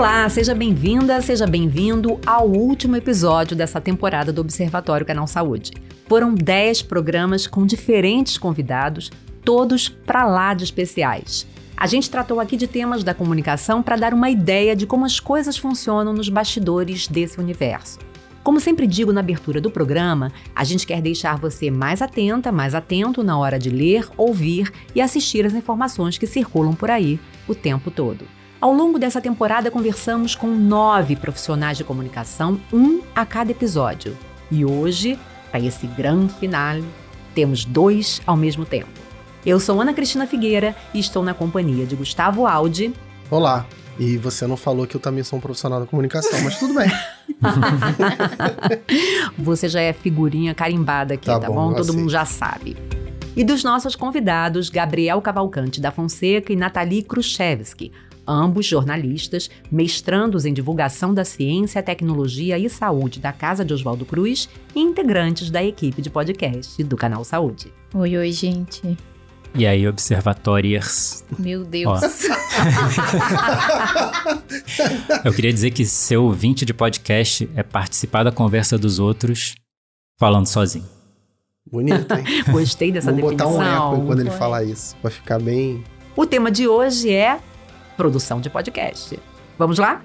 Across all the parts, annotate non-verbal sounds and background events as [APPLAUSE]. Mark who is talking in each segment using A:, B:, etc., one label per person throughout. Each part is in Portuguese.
A: Olá, seja bem-vinda, seja bem-vindo ao último episódio dessa temporada do Observatório Canal Saúde. Foram 10 programas com diferentes convidados, todos para lá de especiais. A gente tratou aqui de temas da comunicação para dar uma ideia de como as coisas funcionam nos bastidores desse universo. Como sempre digo na abertura do programa, a gente quer deixar você mais atenta, mais atento na hora de ler, ouvir e assistir as informações que circulam por aí o tempo todo. Ao longo dessa temporada, conversamos com nove profissionais de comunicação, um a cada episódio. E hoje, para esse grande finale, temos dois ao mesmo tempo. Eu sou Ana Cristina Figueira e estou na companhia de Gustavo Aldi.
B: Olá, e você não falou que eu também sou um profissional da comunicação, mas tudo bem. [LAUGHS]
A: você já é figurinha carimbada aqui, tá, tá bom? bom? Todo mundo já sabe. E dos nossos convidados, Gabriel Cavalcante da Fonseca e Nathalie Khrushchevsky, ambos jornalistas, mestrandos em divulgação da ciência, tecnologia e saúde da Casa de Oswaldo Cruz e integrantes da equipe de podcast do Canal Saúde.
C: Oi, oi, gente.
D: E aí, observatórios.
C: Meu Deus. [LAUGHS]
D: Eu queria dizer que ser ouvinte de podcast é participar da conversa dos outros falando sozinho.
B: Bonito, hein? [LAUGHS]
A: Gostei dessa
B: Vamos
A: definição.
B: botar um eco quando ele fala isso. Vai ficar bem.
A: O tema de hoje é produção de podcast. Vamos lá?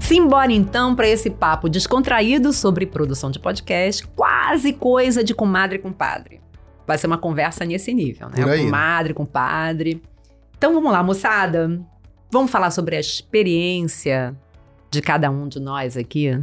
A: Simbora então para esse papo descontraído sobre produção de podcast, quase coisa de comadre com padre. Vai ser uma conversa nesse nível, né?
B: Aí.
A: Comadre com padre. Então vamos lá, moçada. Vamos falar sobre a experiência de cada um de nós aqui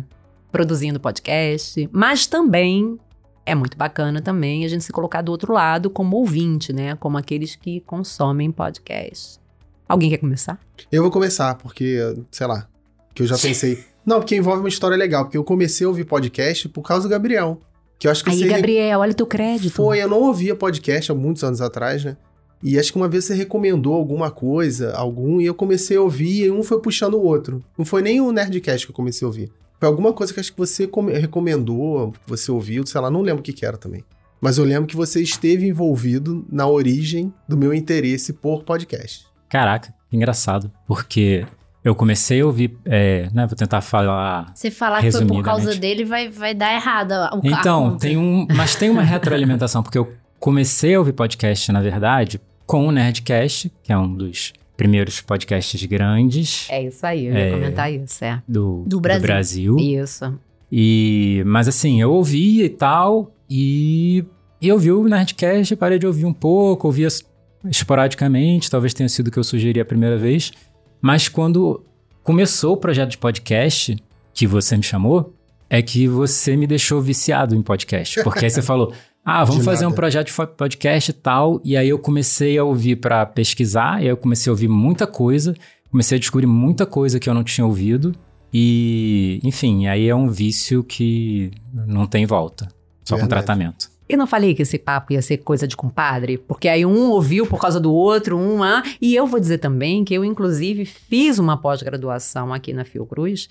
A: produzindo podcast, mas também é muito bacana também a gente se colocar do outro lado como ouvinte, né? Como aqueles que consomem podcast. Alguém quer começar?
B: Eu vou começar, porque, sei lá, que eu já pensei. [LAUGHS] Não, porque envolve uma história legal, porque eu comecei a ouvir podcast por causa do Gabriel. Que eu acho que
A: Aí,
B: você...
A: Gabriel, olha o teu crédito.
B: Foi, eu não ouvia podcast há muitos anos atrás, né? E acho que uma vez você recomendou alguma coisa, algum, e eu comecei a ouvir, e um foi puxando o outro. Não foi nem o Nerdcast que eu comecei a ouvir. Foi alguma coisa que acho que você recomendou, que você ouviu, sei lá, não lembro o que, que era também. Mas eu lembro que você esteve envolvido na origem do meu interesse por podcast.
D: Caraca, que engraçado, porque eu comecei a ouvir, é, né, vou tentar falar
C: Você falar que foi por causa dele vai, vai dar errado o
D: Então, tem um, mas tem uma retroalimentação, porque eu comecei a ouvir podcast, na verdade, com o Nerdcast, que é um dos primeiros podcasts grandes.
A: É isso aí, eu ia é, comentar isso, é.
D: Do, do, Brasil. do Brasil.
A: Isso.
D: E, mas assim, eu ouvia e tal, e, e eu vi o Nerdcast, parei de ouvir um pouco, ouvia esporadicamente, talvez tenha sido o que eu sugeri a primeira vez. Mas quando começou o projeto de podcast, que você me chamou, é que você me deixou viciado em podcast. Porque aí você [LAUGHS] falou, ah, vamos fazer nada. um projeto de podcast e tal. E aí eu comecei a ouvir para pesquisar, e aí eu comecei a ouvir muita coisa, comecei a descobrir muita coisa que eu não tinha ouvido. E, enfim, aí é um vício que não tem volta. Só Verdade. com tratamento.
A: Eu não falei que esse papo ia ser coisa de compadre, porque aí um ouviu por causa do outro, um ah, e eu vou dizer também que eu inclusive fiz uma pós-graduação aqui na Fiocruz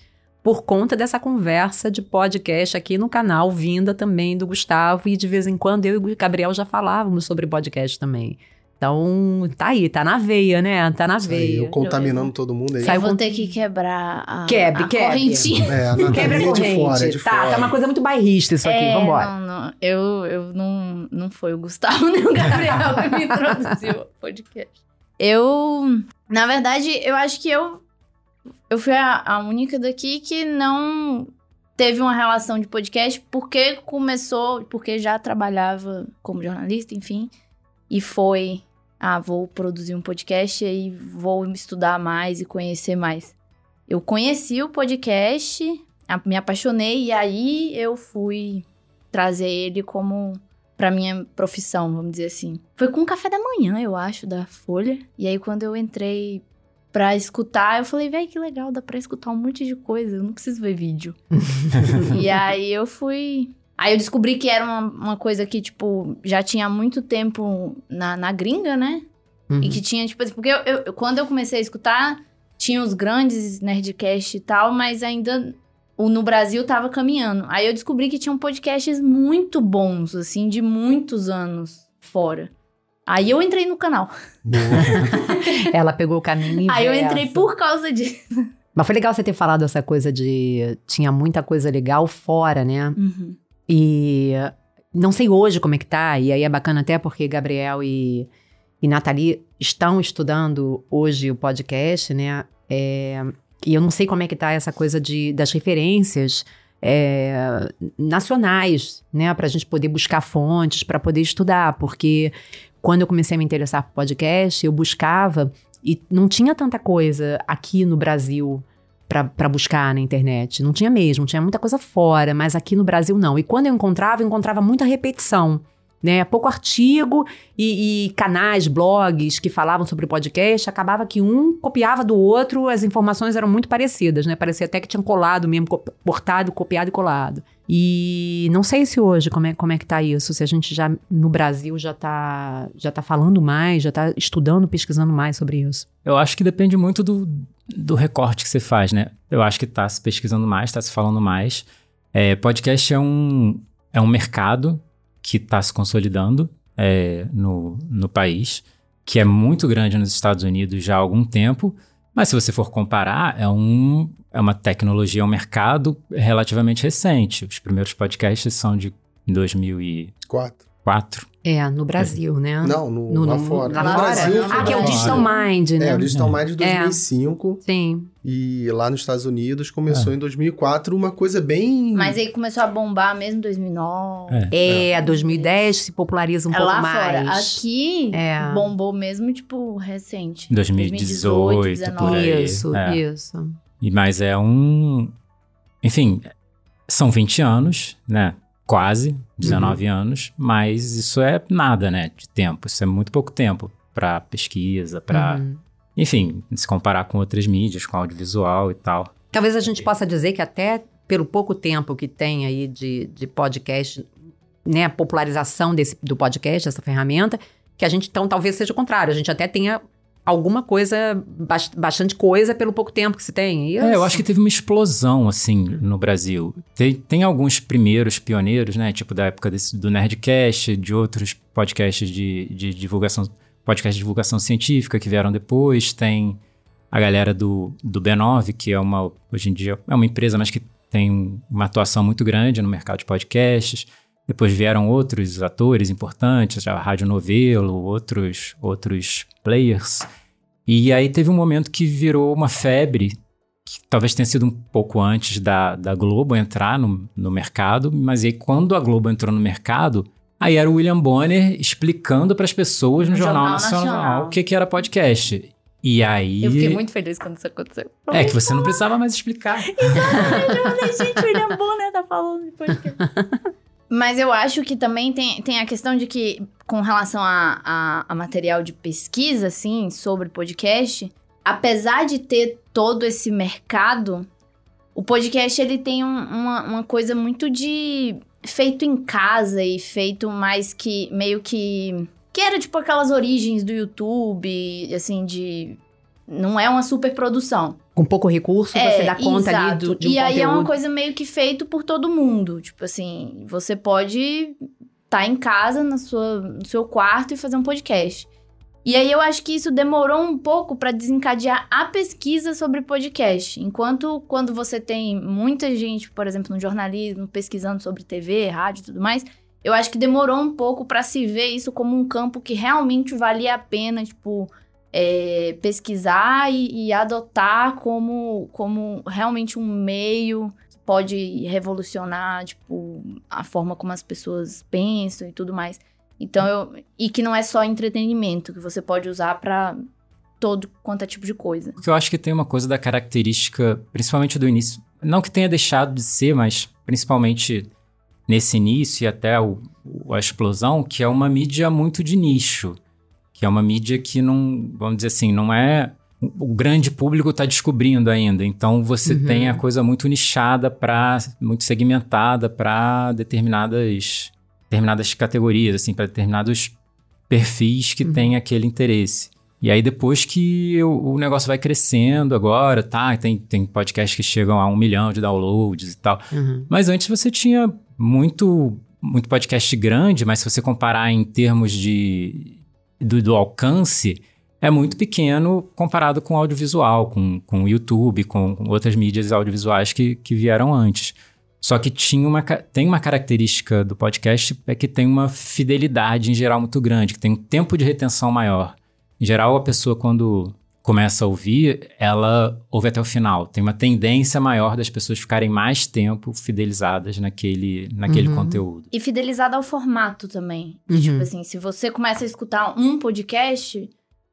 A: por conta dessa conversa de podcast aqui no canal, vinda também do Gustavo, e de vez em quando eu e o Gabriel já falávamos sobre podcast também. Então, tá aí, tá na veia, né? Tá na Isso veia.
B: Aí, eu contaminando eu, todo mundo aí.
C: Eu vou ter que quebrar a,
A: quebre,
C: a
A: quebre.
C: correntinha.
B: É, a Quebra a corrente. De fora, de
A: tá,
B: fora.
A: tá uma coisa muito bairrista isso aqui,
C: é,
A: vambora.
C: Não, não, eu, eu não, não foi o Gustavo [LAUGHS] nem o Gabriel que me [LAUGHS] introduziu ao podcast. Eu, na verdade, eu acho que eu eu fui a, a única daqui que não teve uma relação de podcast porque começou, porque já trabalhava como jornalista, enfim, e foi, ah, vou produzir um podcast e aí vou estudar mais e conhecer mais. Eu conheci o podcast, me apaixonei e aí eu fui trazer ele como para minha profissão, vamos dizer assim. Foi com o café da manhã, eu acho, da Folha. E aí quando eu entrei pra escutar. Eu falei, velho, que legal, dá pra escutar um monte de coisa, eu não preciso ver vídeo. [LAUGHS] e aí eu fui. Aí eu descobri que era uma, uma coisa que, tipo, já tinha muito tempo na, na gringa, né? Uhum. E que tinha, tipo, porque eu, eu, quando eu comecei a escutar, tinha os grandes Nerdcast e tal, mas ainda o no Brasil tava caminhando. Aí eu descobri que tinham podcasts muito bons, assim, de muitos anos fora. Aí eu entrei no canal. [LAUGHS]
A: Ela pegou o caminho
C: Aí eu entrei por causa disso.
A: Mas foi legal você ter falado essa coisa de... Tinha muita coisa legal fora, né?
C: Uhum.
A: E não sei hoje como é que tá, e aí é bacana até porque Gabriel e, e Nathalie estão estudando hoje o podcast, né? É, e eu não sei como é que tá essa coisa de, das referências é, nacionais, né? Pra gente poder buscar fontes, para poder estudar, porque quando eu comecei a me interessar por podcast, eu buscava e não tinha tanta coisa aqui no Brasil para buscar na internet. Não tinha mesmo, tinha muita coisa fora, mas aqui no Brasil não. E quando eu encontrava, eu encontrava muita repetição. Né, pouco artigo e, e canais, blogs que falavam sobre podcast, acabava que um copiava do outro, as informações eram muito parecidas, né? Parecia até que tinham colado mesmo, co- cortado, copiado e colado. E não sei se hoje como é, como é que tá isso, se a gente já no Brasil já tá, já tá falando mais, já tá estudando, pesquisando mais sobre isso.
D: Eu acho que depende muito do, do recorte que você faz, né? Eu acho que tá se pesquisando mais, tá se falando mais. É, podcast é um, é um mercado que está se consolidando é, no, no país, que é muito grande nos Estados Unidos já há algum tempo, mas se você for comparar, é, um, é uma tecnologia, é um mercado relativamente recente. Os primeiros podcasts são de 2004.
B: Quatro.
A: É, no Brasil, né?
B: Não, no,
A: No-
B: lá
A: no-
B: fora.
A: lá
B: no
C: fora?
B: Brasil,
C: Ah,
A: que é o Digital
B: fora.
A: Mind, né?
B: É, o Digital Mind de 2005
A: Sim.
B: e lá nos Estados Unidos começou em 2004 uma coisa bem...
C: Mas aí começou a bombar mesmo em 2009.
D: É.
A: É, 2010 se populariza um
C: É
A: pouco
C: lá
A: mais.
C: fora. Aqui
A: É.
C: bombou mesmo, tipo, recente.
D: 2018, por aí.
A: Isso,
D: É.
A: isso.
D: E, mas é um. Enfim, são 20 anos, né? Quase, 19 anos, mas isso é nada, né? De tempo. Isso é muito pouco tempo para pesquisa, para.
A: Uhum.
D: Enfim, se comparar com outras mídias, com audiovisual e tal.
A: Talvez a gente possa dizer que até pelo pouco tempo que tem aí de, de podcast, né, a popularização desse, do podcast, dessa ferramenta, que a gente, então, talvez seja o contrário. A gente até tenha alguma coisa, bas- bastante coisa pelo pouco tempo que se tem. E
D: É, eu acho que teve uma explosão, assim, no Brasil. Tem, tem alguns primeiros pioneiros, né? Tipo da época desse, do Nerdcast, de outros podcasts de, de divulgação, podcast de divulgação científica que vieram depois. Tem a galera do, do B9, que é uma, hoje em dia, é uma empresa, mas que tem uma atuação muito grande no mercado de podcasts. Depois vieram outros atores importantes, a Rádio Novelo, outros, outros players. E aí teve um momento que virou uma febre que talvez tenha sido um pouco antes da, da Globo entrar no, no mercado, mas aí quando a Globo entrou no mercado, aí era o William Bonner explicando para as pessoas no,
C: No
D: Jornal,
C: Jornal
D: Nacional,
C: Nacional.
D: o que, que era podcast. E aí.
C: Eu fiquei muito feliz quando isso aconteceu.
D: É que você não precisava mais explicar.
C: Eu falei, gente, o William Bonner tá falando de podcast. [LAUGHS] Mas eu acho que também tem, tem a questão de que, com relação a, a, a material de pesquisa, assim, sobre podcast, apesar de ter todo esse mercado, o podcast ele tem um- uma, uma coisa muito de feito em casa e feito mais que meio que que era tipo aquelas origens do YouTube, assim de não é uma super produção.
A: Com pouco recurso, você dá conta ali
C: É, exato.
A: do, de um
C: E aí é uma
A: conteúdo.
C: coisa meio que feito por todo mundo. Tipo assim, você pode estar em casa, na sua, no seu quarto e fazer um podcast. E aí eu acho que isso demorou um pouco para desencadear a pesquisa sobre podcast. Enquanto quando você tem muita gente, por exemplo, no jornalismo, pesquisando sobre TV, rádio e tudo mais, eu acho que demorou um pouco para se ver isso como um campo que realmente valia a pena, tipo, é, pesquisar e, e adotar como, como realmente um meio que pode revolucionar, tipo, a forma como as pessoas pensam e tudo mais. Então, eu, e que não é só entretenimento, que você pode usar para todo quanto é tipo de coisa.
D: Porque eu acho que tem uma coisa da característica, principalmente do início. Não que tenha deixado de ser, mas principalmente nesse início e até o, a explosão, que é uma mídia muito de nicho. Que é uma mídia que não, vamos dizer assim, não é. O grande público está descobrindo ainda. Então você
A: Uhum.
D: tem a coisa muito nichada para. muito segmentada para determinadas, determinadas categorias, assim, para determinados perfis que
A: Uhum.
D: têm aquele interesse. E aí depois que o, o negócio vai crescendo agora, tá? Tem, tem podcasts que chegam a um milhão de downloads e tal.
A: Uhum.
D: Mas antes você tinha muito, muito podcast grande, mas se você comparar em termos de, do, do alcance, é muito pequeno comparado com o audiovisual, com, com YouTube, com, outras mídias audiovisuais que, que vieram antes. Só que tinha uma, tem uma característica do podcast é que tem uma fidelidade em geral muito grande, que tem um tempo de retenção maior. Em geral, a pessoa quando começa a ouvir, ela ouve até o final. Tem uma tendência maior das pessoas ficarem mais tempo fidelizadas naquele, naquele
A: Uhum.
D: conteúdo.
C: E fidelizado ao formato também.
A: Uhum.
C: Tipo assim, se você começa a escutar um podcast,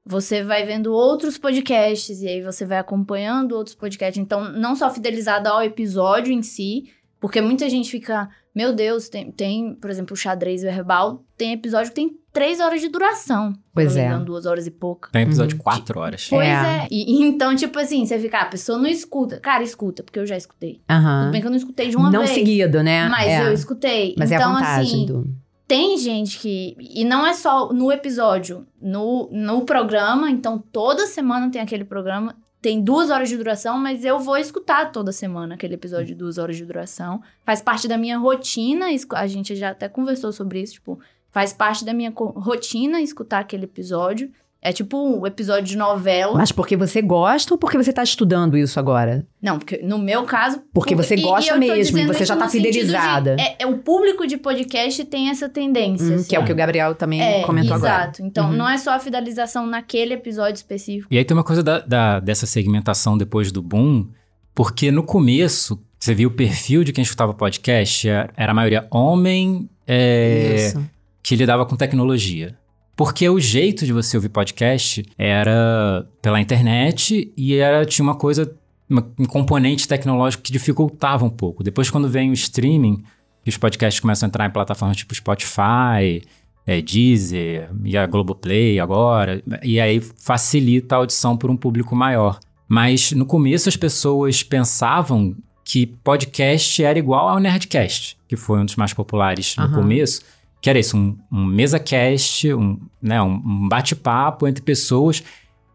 C: você vai vendo outros podcasts e aí você vai acompanhando outros podcasts. Então, não só fidelizado ao episódio em si, porque muita gente fica, meu Deus, tem, tem por exemplo, o xadrez verbal, tem episódio que tem três horas de duração.
A: Pois
C: não
A: é.
C: engano, duas horas e pouca.
D: Tem episódio
A: Uhum.
D: de quatro horas.
C: Pois
A: É.
C: é. E, então, tipo assim, você fica, ah, a pessoa não escuta. Cara, escuta, porque eu já escutei.
A: Aham.
C: Tudo bem que eu não escutei de uma
A: Não
C: vez.
A: seguido, né?
C: Mas
A: É.
C: eu escutei.
A: Mas
C: então,
A: é a vantagem
C: assim,
A: do.
C: tem gente que. E não é só no episódio, no, no programa. Então, toda semana tem aquele programa. Tem duas horas de duração, mas eu vou escutar toda semana aquele episódio de duas horas de duração. Faz parte da minha rotina. A gente já até conversou sobre isso. Tipo, faz parte da minha rotina escutar aquele episódio. É tipo um episódio de novela.
A: Mas porque você gosta ou porque você tá estudando isso agora?
C: Não, porque no meu caso.
A: Porque você gosta
C: eu tô
A: mesmo, e você já tá
C: sentido de-
A: fidelizada.
C: é, é, o público de podcast tem essa tendência.
A: Hum,
C: assim.
A: que é o que o Gabriel também
C: É,
A: comentou agora.
C: exato. Então,
A: Uhum.
C: não é só a fidelização naquele episódio específico.
D: E aí tem uma coisa da, da- dessa segmentação depois do boom, porque no começo, você viu o perfil de quem escutava podcast, era era a maioria homem é,
A: Isso.
D: que lidava com tecnologia. Porque o jeito de você ouvir podcast era pela internet e era, tinha uma coisa, uma- um componente tecnológico que dificultava um pouco. Depois, quando vem o streaming, que os podcasts começam a entrar em plataformas tipo Spotify, é, Deezer e a Globoplay agora, e aí facilita a audição por um público maior. Mas no começo as pessoas pensavam que podcast era igual ao Nerdcast, que foi um dos mais populares no
A: Aham.
D: começo, que era isso, um, um mesa-cast, um, né, um, bate-papo entre pessoas.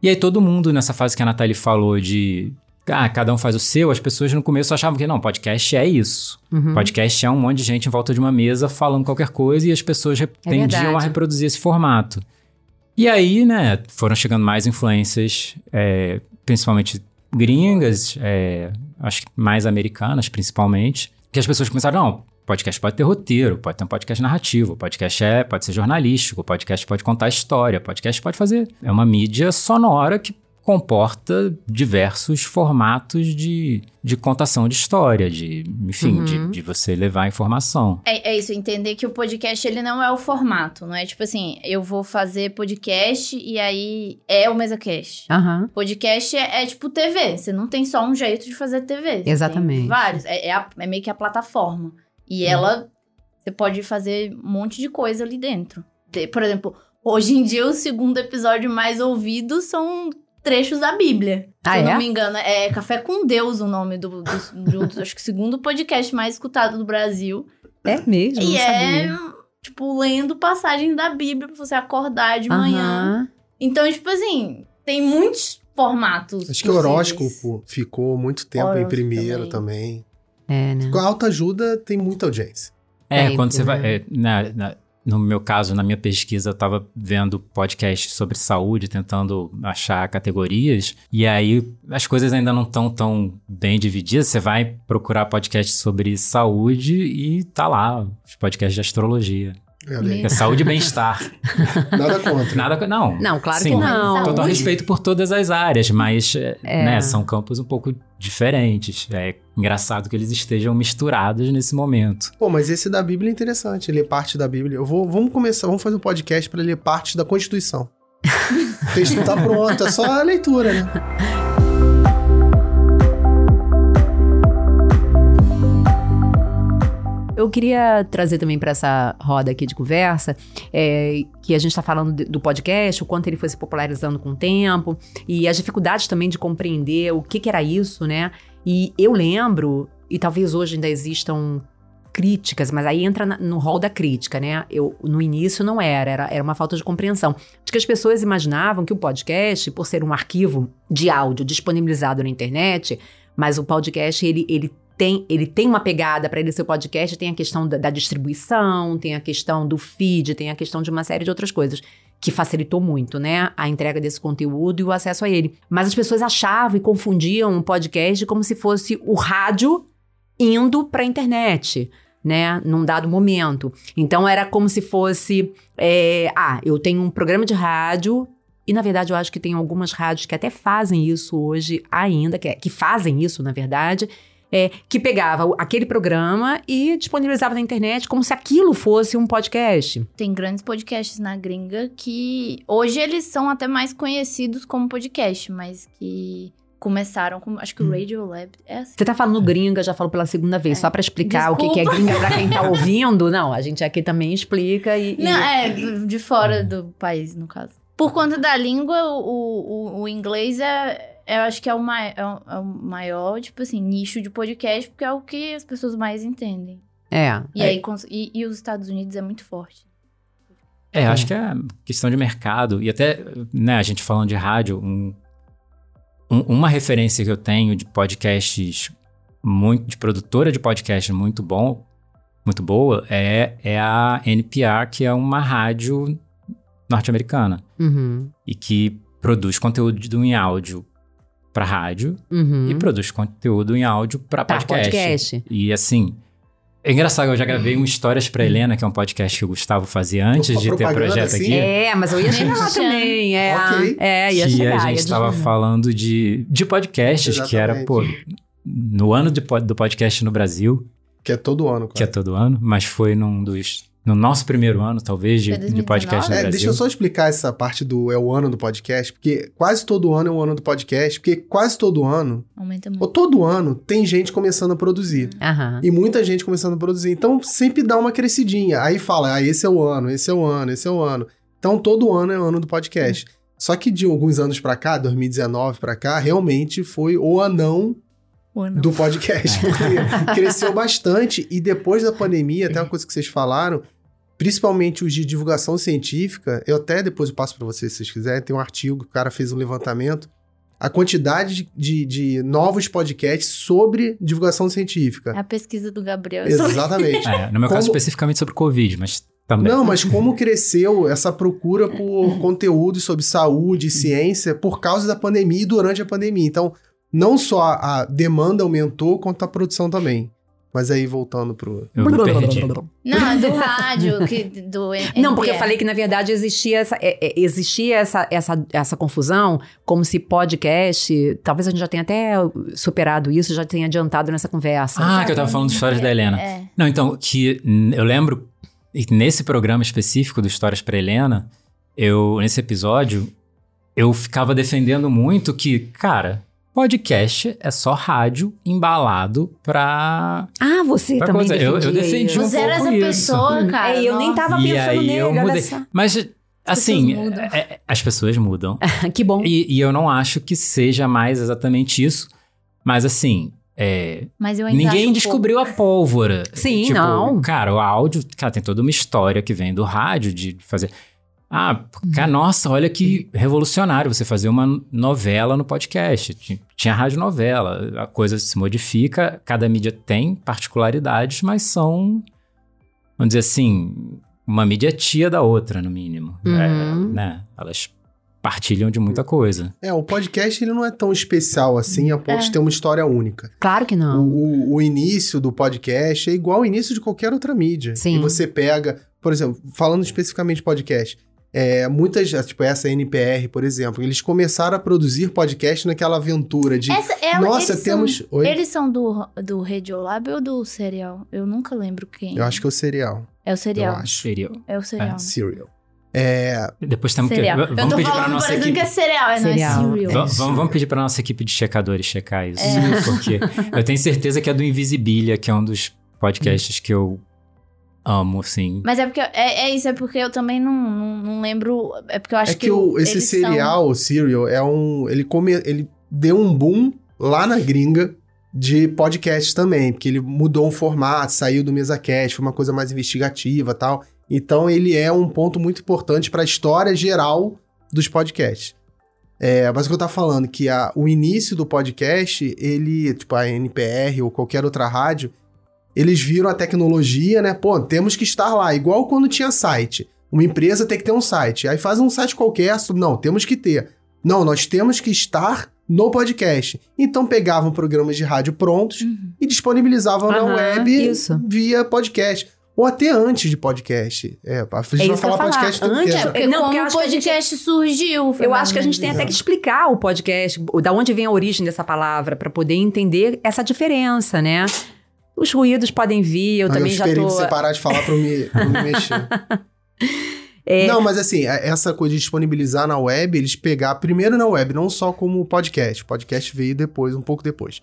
D: E aí todo mundo, nessa fase que a Nathalie falou de... Ah, cada um faz o seu, as pessoas no começo achavam que não, podcast é isso.
A: Uhum.
D: Podcast é um monte de gente em volta de uma mesa falando qualquer coisa e as pessoas re- tendiam a
A: É verdade.
D: reproduzir esse formato. E aí, né, foram chegando mais influências, é, principalmente gringas, é, acho que mais americanas principalmente, que as pessoas começaram, não, podcast pode ter roteiro, pode ter um podcast narrativo, podcast é, pode ser jornalístico, podcast pode contar história, podcast pode fazer. É uma mídia sonora que comporta diversos formatos de, de contação de história, de, enfim,
A: Uhum.
D: de, de você levar informação.
C: É, é isso, entender que o podcast, ele não é o formato, não é tipo assim, eu vou fazer podcast e aí é o MesaCast.
A: Aham.
C: Podcast é, é tipo TV, você não tem só um jeito de fazer TV.
A: Exatamente.
C: Tem vários, é, é, a- é meio que a plataforma. E ela, você pode fazer um monte de coisa ali dentro. De- por exemplo, hoje em dia o segundo episódio mais ouvido são trechos da Bíblia.
A: Ah,
C: Se eu
A: é?
C: não me engano, é Café com Deus o nome do, do, do, do- acho que segundo podcast mais escutado do Brasil.
A: É mesmo,
C: E
A: não
C: é,
A: sabia.
C: tipo, lendo passagens da Bíblia pra você acordar de manhã. Então, tipo assim, tem muitos formatos.
B: Acho que o horóscopo ficou muito tempo em primeiro
C: também.
B: também.
A: É, né?
B: Com a autoajuda tem muita audiência.
D: É,
A: Sempre,
D: quando você vai. é, na- na- no meu caso, na minha pesquisa, eu tava vendo podcasts sobre saúde, tentando achar categorias, e aí as coisas ainda não estão tão bem divididas. Você vai procurar podcast sobre saúde e tá lá, os podcasts de astrologia.
B: Aí.
D: É saúde e bem-estar. [LAUGHS]
B: Nada contra.
D: Nada. Não.
A: Não, claro
D: Sim,
A: que não.
C: Saúde.
D: Total respeito por todas as áreas, mas é,
A: É.
D: né, são campos um pouco diferentes. É engraçado que eles estejam misturados nesse momento.
B: Pô, mas esse da Bíblia é interessante, ler parte da Bíblia. Eu vou, vamos começar, vamos fazer um podcast para ler parte da Constituição. o [LAUGHS] texto não tá pronto, é só a leitura, né?
A: Eu queria trazer também para essa roda aqui de conversa, é, que a gente está falando do podcast, o quanto ele foi se popularizando com o tempo, e as dificuldades também de compreender o que, que era isso, né? E eu lembro, e talvez hoje ainda existam críticas, mas aí entra no rol da crítica, né? Eu, no início não era, era, era uma falta de compreensão. Acho que as pessoas imaginavam que o podcast, por ser um arquivo de áudio disponibilizado na internet, mas o podcast, ele, ele tem, ele tem uma pegada para ele ser podcast, tem a questão da, da distribuição, tem a questão do feed, tem a questão de uma série de outras coisas que facilitou muito, né, a entrega desse conteúdo e o acesso a ele. Mas as pessoas achavam e confundiam o podcast como se fosse o rádio indo para a internet, né, num dado momento. Então era como se fosse, é, ah, eu tenho um programa de rádio e na verdade eu acho que tem algumas rádios que até fazem isso hoje ainda, que, é- que fazem isso na verdade. É, que pegava aquele programa e disponibilizava na internet como se aquilo fosse um podcast.
C: Tem grandes podcasts na gringa que hoje eles são até mais conhecidos como podcast, mas que começaram com. Acho que o Radio Lab é assim.
A: Você tá falando gringa, já falou pela segunda vez,
C: É.
A: só pra explicar o que, que é
C: Desculpa.
A: gringa pra quem tá ouvindo. Não, a gente aqui também explica e. e-
C: Não, é, de fora do país, no caso. Por conta da língua, o, o, o inglês é. Eu acho que é o, mai, é, o, é o maior, tipo assim, nicho de podcast, porque é o que as pessoas mais entendem.
A: É.
C: E
A: é.
C: aí, e, e os Estados Unidos é muito forte.
D: É, acho que é questão de mercado. E até, né, a gente falando de rádio, um- um- uma referência que eu tenho de podcasts, muito, de produtora de podcast muito bom, muito boa, é, é a NPR, que é uma rádio norte-americana.
A: Uhum.
D: E que produz conteúdo em áudio para rádio
A: Uhum.
D: e produz conteúdo em áudio para
A: Pra
D: podcast.
A: podcast.
D: E assim, é engraçado, eu já gravei um Histórias pra Helena, que é um podcast que o Gustavo fazia antes
B: Opa,
D: de ter projeto
B: assim?
D: aqui.
A: É, mas eu ia [LAUGHS] chegar lá também. É,
B: Ok.
A: é ia
D: que
A: chegar.
D: a gente estava falando de, de podcasts, que era, pô, no ano de do podcast no Brasil,
B: Que é todo ano,
D: que é
B: cara.
D: todo ano, mas foi num dos. No nosso primeiro ano, talvez, de, de podcast no
B: É,
D: Brasil.
B: deixa eu só explicar essa parte do é o ano do podcast, porque quase todo ano é o ano do podcast, porque quase todo ano,
C: Aumenta
B: ou
C: muito.
B: todo ano, tem gente começando a produzir.
A: Aham.
B: E muita gente começando a produzir. Então sempre dá uma crescidinha. Aí fala, ah, esse é o ano, esse é o ano, esse é o ano. Então todo ano é o ano do podcast. Só que de alguns anos pra cá, 2019 pra cá, realmente foi o anão Do podcast. [LAUGHS] Porque cresceu bastante. E depois da pandemia, até uma coisa que vocês falaram, principalmente os de divulgação científica, eu até depois eu passo pra vocês se vocês quiserem, tem um artigo que o cara fez um levantamento. A quantidade de, de- de novos podcasts sobre divulgação científica.
C: A pesquisa do Gabriel.
B: Exatamente.
D: É, no meu caso,
B: Como-
D: especificamente sobre Covid, mas também.
B: Não, mas como cresceu essa procura por [LAUGHS] conteúdo sobre saúde e ciência por causa da pandemia e durante a pandemia. Então, não só a demanda aumentou, quanto a produção também. Mas aí, voltando pro...
D: Eu me perdi.
C: Não, é do rádio, que, do [LAUGHS]
A: Não, porque eu falei que, na verdade, existia essa, é, é, existia essa, essa, essa confusão, como se podcast. Talvez a gente já tenha até superado isso, já tenha adiantado nessa conversa.
D: Ah, que eu tava falando de histórias da Helena.
C: É.
D: Não, então, que eu lembro, nesse programa específico do Histórias pra Helena, eu, nesse episódio, eu ficava defendendo muito que, cara, podcast é só rádio embalado pra.
A: Ah, você
D: pra
A: também
D: coisa. Eu, eu defendi um
C: Você era essa
D: isso.
C: pessoa, cara.
A: É, eu nem tava
D: E
A: pensando
D: aí
A: nele,
D: eu
A: olha
D: mudei.
A: só.
D: Mas, assim,
C: pessoas mudam.
D: é- é- as pessoas mudam. [LAUGHS]
A: que bom.
D: E, e eu não acho que seja mais exatamente isso. Mas, assim, é,
C: Mas eu ainda acho
D: Ninguém
C: um
D: descobriu a pólvora.
A: Sim,
D: tipo,
A: não.
D: Cara, o áudio, cara, tem toda uma história que vem do rádio de fazer. Ah, cara, nossa, olha que revolucionário você fazer uma novela no podcast. Ti- Tinha rádio novela, a coisa se modifica, cada mídia tem particularidades, mas são, vamos dizer assim, uma mídia tia da outra, no mínimo.
A: Uhum.
D: É, né? Elas partilham de muita coisa.
B: É, o podcast ele não é tão especial assim a ponto
C: É.
B: de ter uma história única.
A: Claro que
B: O,
A: não.
B: o- o início do podcast é igual ao início de qualquer outra mídia.
A: Sim.
B: E você pega, por exemplo, falando especificamente de podcast, é, muitas, tipo essa NPR, por exemplo, eles começaram a produzir podcast naquela aventura de
C: Essa, ela,
B: nossa,
C: eles
B: temos.
C: São,
B: Oi?
C: Eles são do, do Radiolab ou do Serial? Eu nunca lembro quem.
B: Eu acho que é o cereal.
C: É o Serial.
B: Eu acho.
D: Seria.
C: É o Serial.
B: Serial. É,
D: Depois temos que.
C: Cereal.
D: Vamos
C: eu tô
D: pedir pra
C: falando
D: nossa
C: parecendo
D: equipe.
C: que é cereal, é, não é
A: Cereal.
C: cereal.
D: Va- Vamos, vamos pedir para nossa equipe de checadores checar isso.
C: É.
D: Porque eu tenho certeza que é do Invisibilia, que é um dos podcasts que eu amo, assim.
C: Mas é porque. É, é isso, é porque eu também não, não, não lembro. É porque eu acho
B: é que, o, esse
C: eles são-
B: cereal, o Serial, é um. Ele, come, ele deu um boom lá na gringa. de podcast também, porque ele mudou o formato, saiu do MesaCast, foi uma coisa mais investigativa tal. Então ele é um ponto muito importante para a história geral dos podcasts. É, mas o que eu tava falando, que a, o início do podcast, ele, tipo a NPR ou qualquer outra rádio, eles viram a tecnologia, né? Pô, temos que estar lá, igual quando tinha site. Uma empresa tem que ter um site. Aí faz um site qualquer, não, temos que ter. Não, nós temos que estar no podcast. Então pegavam programas de rádio prontos
C: Uhum.
B: e disponibilizavam na
A: Aham,
B: web
A: isso.
B: via podcast. Ou até antes de podcast. É, a gente
A: É
B: vai falar
A: falar.
B: podcast
A: Antes-
B: que é.
C: Porque
A: Não,
C: como
A: porque
C: o
A: a gente-
C: podcast surgiu.
A: Eu acho que a gente tem até que explicar o podcast, da onde vem a origem dessa palavra, para poder entender essa diferença, né? Os ruídos podem vir, eu
B: Aí
A: também
B: eu
A: já
B: esperei
A: tô.
B: você parar de falar pra eu me, pra eu me mexer. [LAUGHS]
A: É.
B: Não, mas assim, a- essa coisa de disponibilizar na web, eles pegar primeiro na web, não só como podcast. O podcast veio depois, um pouco depois.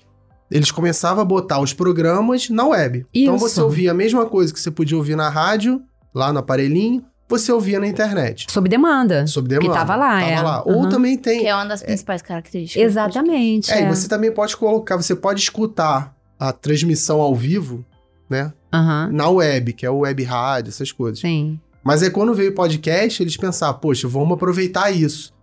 B: Eles começavam a botar os programas na web. Então
A: Isso.
B: você ouvia a mesma coisa que você podia ouvir na rádio, lá no aparelhinho, você ouvia na internet.
A: Sob demanda.
B: Sob demanda.
A: Que tava lá,
B: Tava
A: é.
B: lá. Ou
A: Uhum.
B: também tem.
C: Que é uma das principais características.
A: Exatamente.
B: É,
A: É,
B: e você também pode colocar, você pode escutar a transmissão ao vivo, né?
A: Aham.
B: Na web, que é o web rádio, essas coisas.
A: Sim.
B: Mas aí quando veio o podcast, eles pensaram, poxa, vamos aproveitar isso.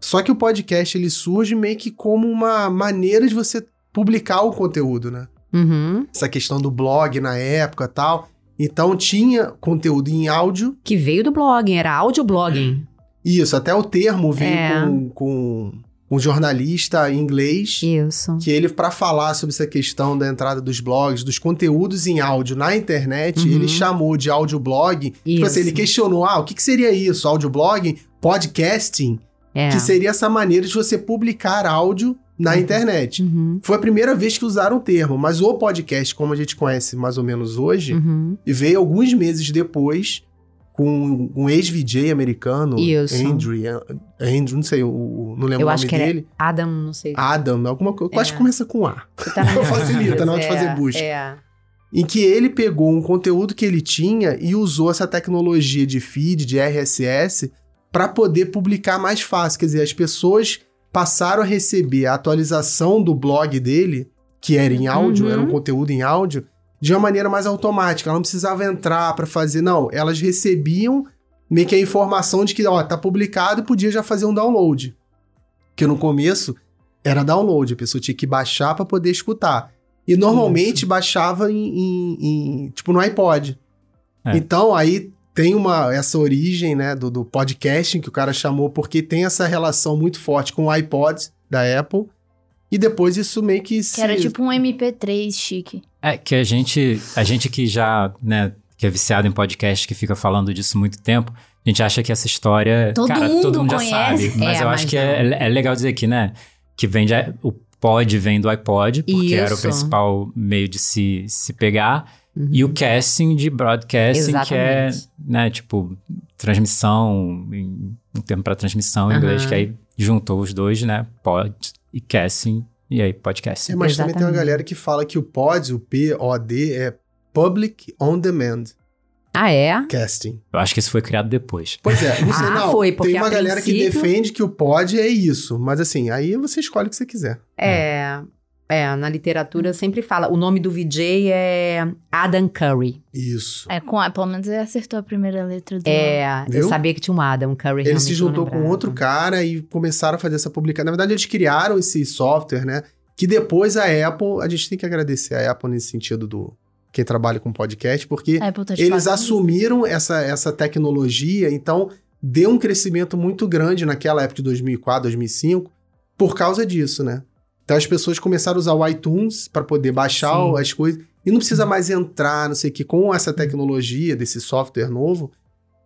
B: Só que o podcast ele surge meio que como uma maneira de você publicar o conteúdo, né?
A: Uhum.
B: Essa questão do blog na época e tal. Então tinha conteúdo em áudio.
A: Que veio do blogging, era audioblogging.
B: Isso, até o termo veio
A: É.
B: com, com um jornalista em inglês.
A: Isso.
B: Que ele, para falar sobre essa questão da entrada dos blogs, dos conteúdos em áudio na internet,
A: Uhum.
B: ele chamou de audioblog. Tipo
A: Isso.
B: assim, ele questionou: ah, o que, que seria isso? Audioblogging? Podcasting?
A: É.
B: Que seria essa maneira de você publicar áudio na
A: Uhum.
B: internet.
A: Uhum.
B: Foi a primeira vez que usaram o termo, mas o podcast, como a gente conhece mais ou menos hoje,
A: Uhum.
B: veio alguns meses depois com um ex-VJ americano,
A: Isso.
B: Andrew, Andrew, não sei, o, não lembro
A: Eu
B: o
A: acho
B: nome dele.
A: Adam, não sei.
B: Adam, alguma coisa. Eu acho
A: É.
B: que começa com A.
A: Tá [LAUGHS]
B: facilita na hora de
A: cabeça,
B: fazer busca.
A: É.
B: Em que ele pegou um conteúdo que ele tinha e usou essa tecnologia de feed, de RSS, para poder publicar mais fácil. Quer dizer, as pessoas passaram a receber a atualização do blog dele, que era em áudio,
A: Uhum.
B: era um conteúdo em áudio, de uma maneira mais automática. Ela não precisava entrar para fazer, não. Elas recebiam meio que a informação de que, ó, tá publicado e podia já fazer um download. Que no começo era download, a pessoa tinha que baixar para poder escutar. E normalmente baixava em, em- em- tipo no iPod.
D: É.
B: Então aí tem uma essa origem, né, do, do podcasting que o cara chamou porque tem essa relação muito forte com o iPod da Apple. E depois isso meio que se
C: Que era tipo um MP3 chique.
D: É que a gente, a gente que já, né, que é viciado em podcast, que fica falando disso muito tempo, a gente acha que essa história.
C: Todo
D: cara,
C: mundo
D: todo mundo já
C: conhece.
D: sabe. Mas
A: É,
D: eu
A: mas
D: acho que é, é legal dizer aqui, né? Que vem de, o pod vem do iPod, porque era o
A: Isso.
D: principal meio de se, se pegar.
A: Uhum.
D: E o casting de broadcasting, que é,
A: Exatamente.
D: né, tipo, transmissão, um termo para transmissão em inglês,
A: Aham.
D: que aí juntou os dois, né? Pod e casting, e aí podcasting.
B: É, mas também tem uma
A: Exatamente.
B: galera que fala que o POD, o P-O-D, é Public On Demand
A: Ah, é?
B: Casting.
D: Eu acho que isso foi criado depois.
B: Pois é, não sei
A: Ah,
B: não.
A: foi, porque
B: tem uma
A: a
B: galera que
A: princípio-
B: defende que o POD é isso. Mas assim, aí você escolhe o que você quiser.
A: É. É, na literatura sempre fala. O nome do VJ é Adam Curry.
B: Isso.
C: É, com pelo menos ele acertou a primeira letra do
A: É, eu
B: Viu?
A: sabia que tinha um Adam Curry.
B: Ele se juntou com outro cara e começaram a fazer essa publicação. Na verdade, eles criaram esse software, né? Que depois a Apple, a gente tem que agradecer a Apple nesse sentido do quem trabalha com podcast, porque
C: tá
B: eles
C: pagando.
B: assumiram essa, essa tecnologia, então deu um crescimento muito grande naquela época de 2004, 2005, por causa disso, né? Então as pessoas começaram a usar o iTunes para poder baixar
A: Sim.
B: as coisas e não precisa mais entrar, não sei o que, com essa tecnologia desse software novo,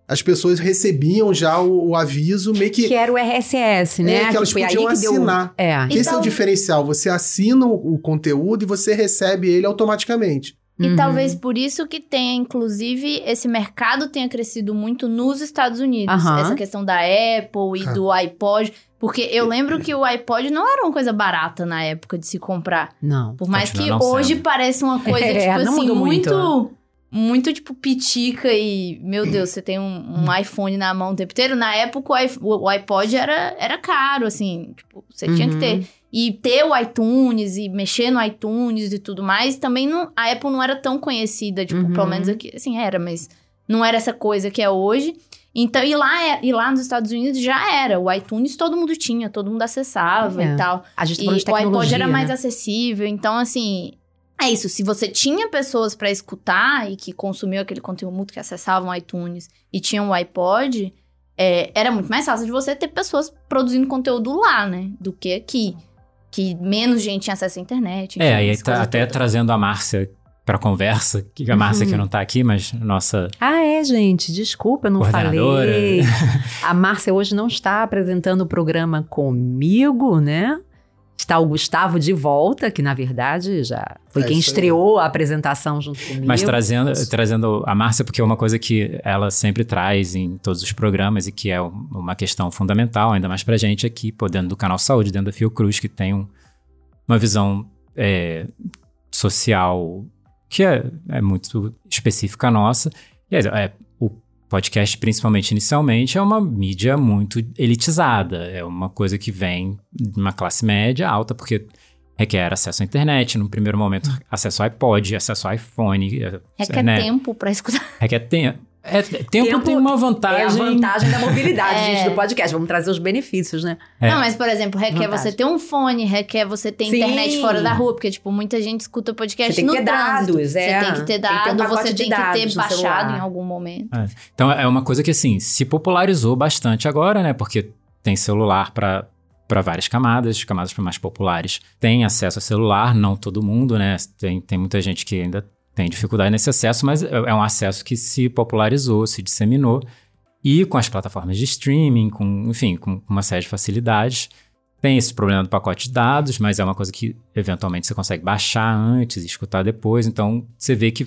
B: as pessoas recebiam já o, o aviso meio que
A: Que era o RSS, né?
B: É, que elas
A: aí
B: podiam
A: que deu-
B: assinar.
A: É.
B: que esse é o
C: Então-
B: diferencial, você assina o, o conteúdo e você recebe ele automaticamente.
C: E
A: Uhum.
C: talvez por isso que tenha, inclusive, esse mercado tenha crescido muito nos Estados Unidos.
A: Aham.
C: Essa questão da Apple e
B: Ah.
C: do iPod. Porque eu lembro que o iPod não era uma coisa barata na época de se comprar.
A: Não.
C: Por mais que hoje
D: sendo.
C: pareça uma coisa, [LAUGHS]
A: É,
C: tipo assim,
A: muito.
C: muito. Muito, tipo, pitica e... Meu Deus, você tem um, um [LAUGHS] iPhone na mão o tempo inteiro. Na época, o iPod era, era caro, assim. Tipo, você tinha que
A: Uhum.
C: ter. E ter o iTunes e mexer no iTunes e tudo mais, também não, a Apple não era tão conhecida, tipo,
A: Uhum.
C: pelo menos aqui, assim, era, mas não era essa coisa que é hoje. Então, e lá, é- e lá nos Estados Unidos já era. O iTunes todo mundo tinha, todo mundo acessava
A: É.
C: e tal.
A: A gente tá
C: E o iPod era mais
A: né?
C: acessível. Então, assim, é isso. Se você tinha pessoas pra escutar e que consumiam aquele conteúdo, que acessavam o iTunes e tinham o iPod, é, era muito mais fácil de você ter pessoas produzindo conteúdo lá, né? Do que aqui. Que menos gente tinha acesso à internet.
D: É,
C: enfim,
D: aí
C: essas
D: tá, até trazendo a Márcia pra conversa, que a Márcia que
A: Uhum.
D: não tá aqui, mas nossa
A: Ah, é, gente, desculpa, eu não falei. [LAUGHS] A Márcia hoje não está apresentando o programa comigo, né? Está o Gustavo de volta, que na verdade já foi
B: É
A: quem
B: isso aí.
A: estreou a apresentação junto comigo.
D: Mas trazendo, trazendo a Márcia, porque é uma coisa que ela sempre traz em todos os programas e que é um- uma questão fundamental, ainda mais pra gente aqui, pô, dentro do canal Saúde, dentro da Fiocruz, que tem um- uma visão é, social que é, é muito específica nossa. E, é, o podcast, principalmente inicialmente, é uma mídia muito elitizada. É uma coisa que vem de uma classe média alta, porque requer acesso à internet, no primeiro momento acesso ao iPod, acesso ao iPhone. é,
C: Requer
D: né?
C: tempo pra escutar.
D: Requer tempo. É, tempo,
A: Tempo
D: tem uma
A: É a
D: vantagem.
A: vantagem da mobilidade, [LAUGHS]
C: É.
A: gente, do podcast. Vamos trazer os benefícios, né?
D: É.
C: Não, mas, por exemplo, requer
A: Vantagem.
C: você ter um fone, requer você ter
A: Sim.
C: internet fora da rua, porque, tipo, muita gente escuta podcast
A: Você tem que
C: no
A: ter
C: trânsito.
A: dados, é.
C: Você tem que ter
A: Tem que ter um
C: dado, você tem que ter baixado
A: celular.
C: em algum momento.
D: Então é uma coisa que assim se popularizou bastante agora, né? Porque tem celular para para várias camadas, camadas mais populares têm acesso a celular, não todo mundo, né? Tem, tem muita gente que ainda tem dificuldade nesse acesso, mas é é um acesso que se popularizou, se disseminou e com as plataformas de streaming, com enfim, com uma série de facilidades. Tem esse problema do pacote de dados, mas é uma coisa que eventualmente você consegue baixar antes e escutar depois. Então você vê que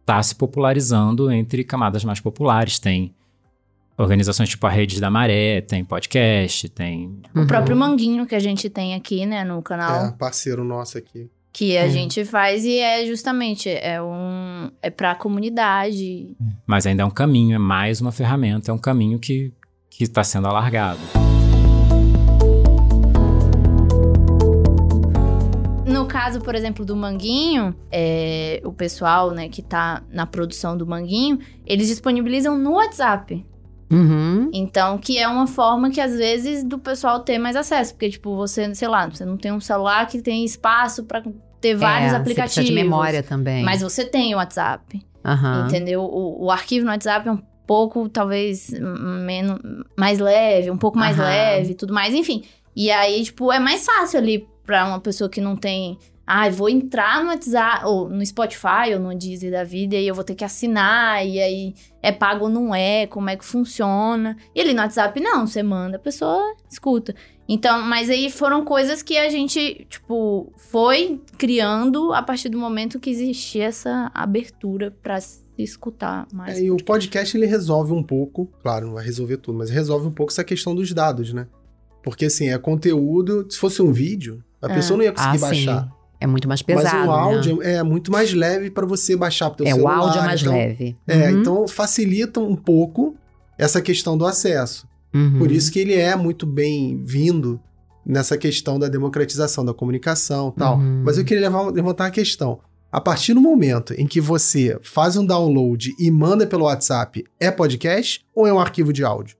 D: está se popularizando entre camadas mais populares. Tem organizações tipo a Rede da Maré, tem podcast, tem.
C: O
A: Uhum.
C: próprio Manguinho que a gente tem aqui, né, no canal,
B: É, parceiro nosso aqui.
C: Que a
A: Uhum.
C: gente faz e é justamente, é um... é pra comunidade.
D: Mas ainda é um caminho, é mais uma ferramenta, é um caminho que que está sendo alargado.
C: No caso, por exemplo, do Manguinho, é, o pessoal, né, que tá na produção do Manguinho, eles disponibilizam no WhatsApp.
A: Uhum.
C: Então, que é uma forma que às vezes do pessoal ter mais acesso, porque tipo, você, sei lá, você não tem um celular que tem espaço pra ter vários
A: é,
C: aplicativos.
A: Você de memória também.
C: Mas você tem o WhatsApp,
A: Aham.
C: entendeu? O, o arquivo no WhatsApp é um pouco, talvez, menos, mais leve, um pouco mais
A: Aham.
C: leve e tudo mais, enfim. E aí, tipo, é mais fácil ali pra uma pessoa que não tem. Ah, vou entrar no WhatsApp, ou no Spotify, ou no Deezer da vida, e aí eu vou ter que assinar, e aí é pago ou não é, como é que funciona. E ali no WhatsApp, não, você manda, a pessoa escuta. Então, mas aí foram coisas que a gente, tipo, foi criando a partir do momento que existia essa abertura pra se escutar mais.
B: É, e o podcast ele resolve um pouco, claro, não vai resolver tudo, mas resolve um pouco essa questão dos dados, né? Porque assim, é conteúdo. Se fosse um vídeo, a
C: É.
B: pessoa não ia conseguir
A: Ah, sim. É muito mais pesado.
B: mas o
A: né?
B: áudio é muito mais leve para você baixar pro teu
A: É, o
B: celular.
A: áudio é mais
B: então-
A: leve.
B: É,
A: Uhum.
B: então facilita um pouco essa questão do acesso.
A: Uhum.
B: Por isso que ele é muito bem-vindo nessa questão da democratização da comunicação e tal.
A: Uhum.
B: Mas eu queria levar- levantar a questão. A partir do momento em que você faz um download e manda pelo WhatsApp, é podcast ou é um arquivo de áudio?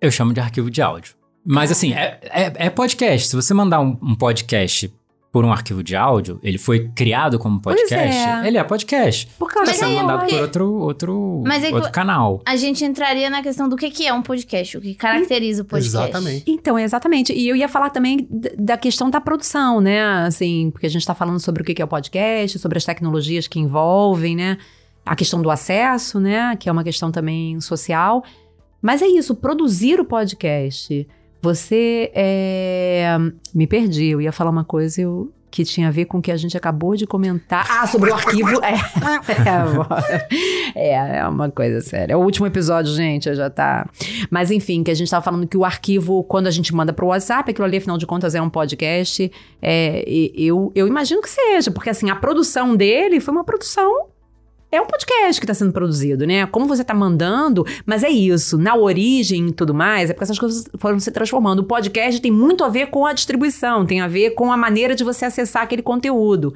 D: Eu chamo de arquivo de áudio. Mas assim, é, é, é podcast. Se você mandar um, um podcast por um arquivo de áudio, ele foi criado como
A: Pois
D: podcast,
A: é.
D: ele é podcast.
A: Por causa
C: Mas
D: sendo
C: é
D: mandado por outro, outro,
C: Mas é
D: outro canal.
C: A gente entraria na questão do que, que é um podcast, o que caracteriza o podcast.
B: Exatamente.
A: Então, exatamente. E eu ia falar também da questão da produção, né? Assim, porque a gente está falando sobre o que que é o podcast, sobre as tecnologias que envolvem, né? A questão do acesso, né? Que é uma questão também social. Mas é isso, produzir o podcast. Você é... Me perdi, eu ia falar uma coisa eu... que tinha a ver com o que a gente acabou de comentar. Ah, sobre o arquivo. [LAUGHS] É, é, é uma coisa séria. É o último episódio, gente, já tá. Mas enfim, que a gente tava falando que o arquivo, quando a gente manda pro WhatsApp, aquilo ali, afinal de contas, é um podcast. É, e- eu, eu imagino que seja, porque assim, a produção dele foi uma produção é um podcast que está sendo produzido, né? Como você está mandando, mas é isso. Na origem e tudo mais, é porque essas coisas foram se transformando. O podcast tem muito a ver com a distribuição, tem a ver com a maneira de você acessar aquele conteúdo.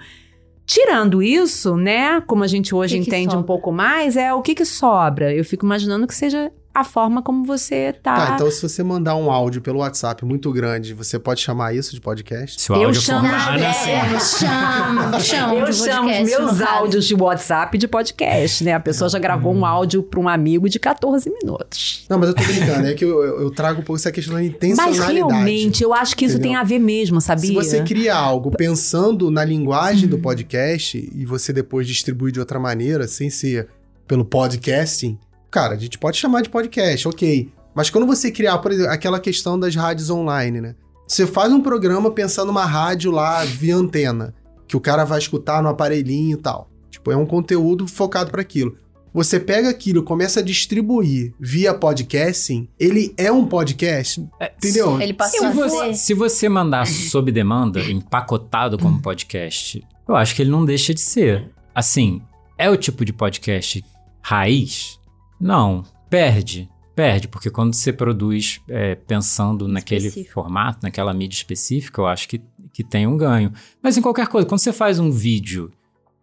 A: Tirando isso, né, como a gente hoje
C: Que que
A: entende um pouco mais, é o que que sobra. Eu fico imaginando que seja a forma como você tá.
B: Tá, então se você mandar um áudio pelo WhatsApp muito grande, você pode chamar isso de podcast?
D: Se o
A: Eu
D: áudio
A: chamo-
D: for
C: Nada,
D: raro, assim.
C: é, chamo, chamo
A: Eu chamo os
C: podcast
A: meus áudios de WhatsApp de podcast, né? A pessoa já gravou um áudio para um amigo de 14 minutos.
B: Não, mas eu tô brincando, é que eu, eu- eu trago um pouco essa questão da
A: Mas
B: intencionalidade.
A: realmente, eu acho que isso
B: Entendeu?
A: tem a ver mesmo, sabia?
B: Se você cria algo pensando na linguagem
A: Uhum.
B: do podcast e você depois distribui de outra maneira, sem ser pelo podcasting, cara, a gente pode chamar de podcast, ok. Mas quando você criar, por exemplo, aquela questão das rádios online, né? Você faz um programa pensando numa rádio lá via antena, que o cara vai escutar no aparelhinho e tal. Tipo, é um conteúdo focado para aquilo. Você pega aquilo e começa a distribuir via podcasting, ele é um podcast, entendeu?
C: Ele passou
D: Se
C: a
D: você,
C: ser.
D: se você mandar sob demanda, empacotado como podcast, eu acho que ele não deixa de ser. Assim, é o tipo de podcast raiz? Não. Perde. Perde, porque quando você produz é, pensando naquele
C: Específico.
D: formato, naquela mídia específica, eu acho que, que tem um ganho. Mas em qualquer coisa, quando você faz um vídeo,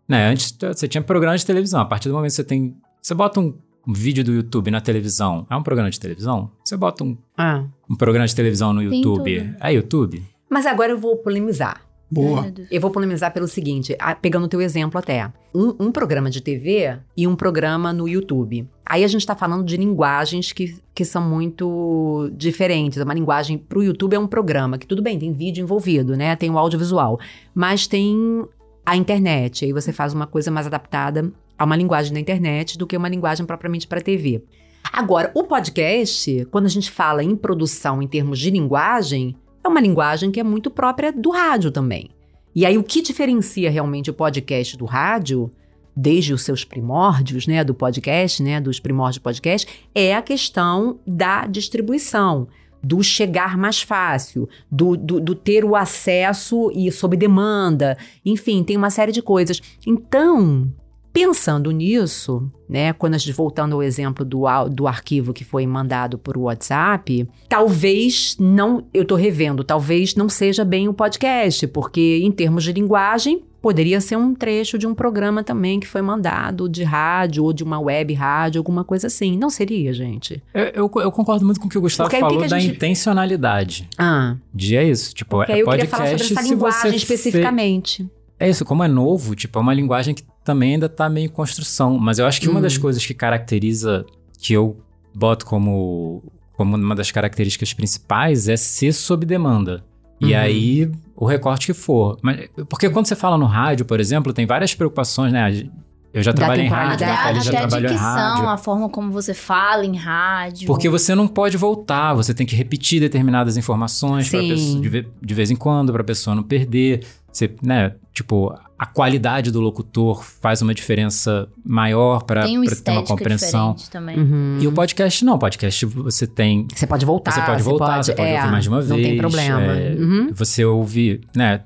D: né? Antes você tinha programa de televisão, a partir do momento que você tem. Você bota um, um vídeo do YouTube na televisão, é um programa de televisão? Você bota um
A: Ah.
D: um programa de televisão no YouTube. É YouTube?
A: Mas agora eu vou polemizar.
B: Boa.
A: Eu vou polemizar pelo seguinte, pegando o teu exemplo até. Um, um programa de TV e um programa no YouTube. Aí a gente tá falando de linguagens que, que são muito diferentes. Uma linguagem pro YouTube é um programa, que tudo bem, tem vídeo envolvido, né? Tem o audiovisual. Mas tem a internet. Aí você faz uma coisa mais adaptada a uma linguagem da internet do que uma linguagem propriamente para TV. Agora, o podcast, quando a gente fala em produção em termos de linguagem, é uma linguagem que é muito própria do rádio também. E aí, o que diferencia realmente o podcast do rádio, desde os seus primórdios, né, do podcast, né, dos primórdios do podcast, é a questão da distribuição, do chegar mais fácil, do, do, do ter o acesso e sob demanda, enfim, tem uma série de coisas. Então, pensando nisso, né, quando a gente voltando ao exemplo do, do arquivo que foi mandado por WhatsApp, talvez não, eu tô revendo, talvez não seja bem o podcast, porque em termos de linguagem, poderia ser um trecho de um programa também que foi mandado de rádio ou de uma web rádio, alguma coisa assim. Não seria, gente?
D: Eu, eu, eu concordo muito com o que o Gustavo
A: Porque que
D: falou
A: que a
D: da
A: gente-
D: intencionalidade.
A: Ah,
D: De é isso, tipo,
A: porque
D: é
A: eu
D: podcast
A: queria falar sobre essa linguagem
D: você fe-
A: especificamente.
D: É isso, como é novo, tipo, é uma linguagem que também ainda tá meio em construção. Mas eu acho que uma das coisas que caracteriza, que eu boto como, como uma das características principais é ser sob demanda. E
A: Uhum.
D: aí, o recorte que for. Mas, porque quando você fala no rádio, por exemplo, tem várias preocupações, né? Eu já
A: Da
D: trabalhei em rádio, a já trabalhou em rádio.
C: a forma como você fala em rádio.
D: Porque você não pode voltar, você tem que repetir determinadas informações pessoa, de, de vez em quando para a pessoa não perder. Você, né, tipo, a qualidade do locutor faz uma diferença maior para
C: uma
D: ter uma compreensão.
C: também.
A: Uhum.
D: E o podcast não, o podcast você tem,
A: Você pode voltar.
D: você pode voltar, você pode
A: é,
D: ouvir mais de uma vez.
A: Não tem problema.
D: é,
A: Uhum.
D: Você ouve, né,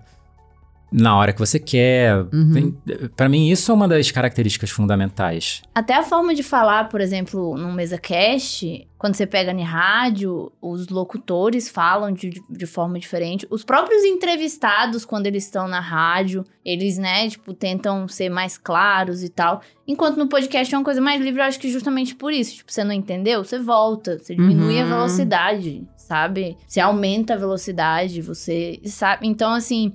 D: na hora que você quer.
A: Uhum.
D: Pra mim isso é uma das características fundamentais.
C: Até a forma de falar, por exemplo, num mesa cast, quando você pega em rádio, os locutores falam de, de forma diferente. Os próprios entrevistados, quando eles estão na rádio, eles, né, tipo, tentam ser mais claros e tal. Enquanto no podcast é uma coisa mais livre, eu acho que justamente por isso. Tipo, você não entendeu? Você volta, você diminui a
A: Uhum.
C: velocidade, sabe? Você aumenta a velocidade, você sabe. Então, assim,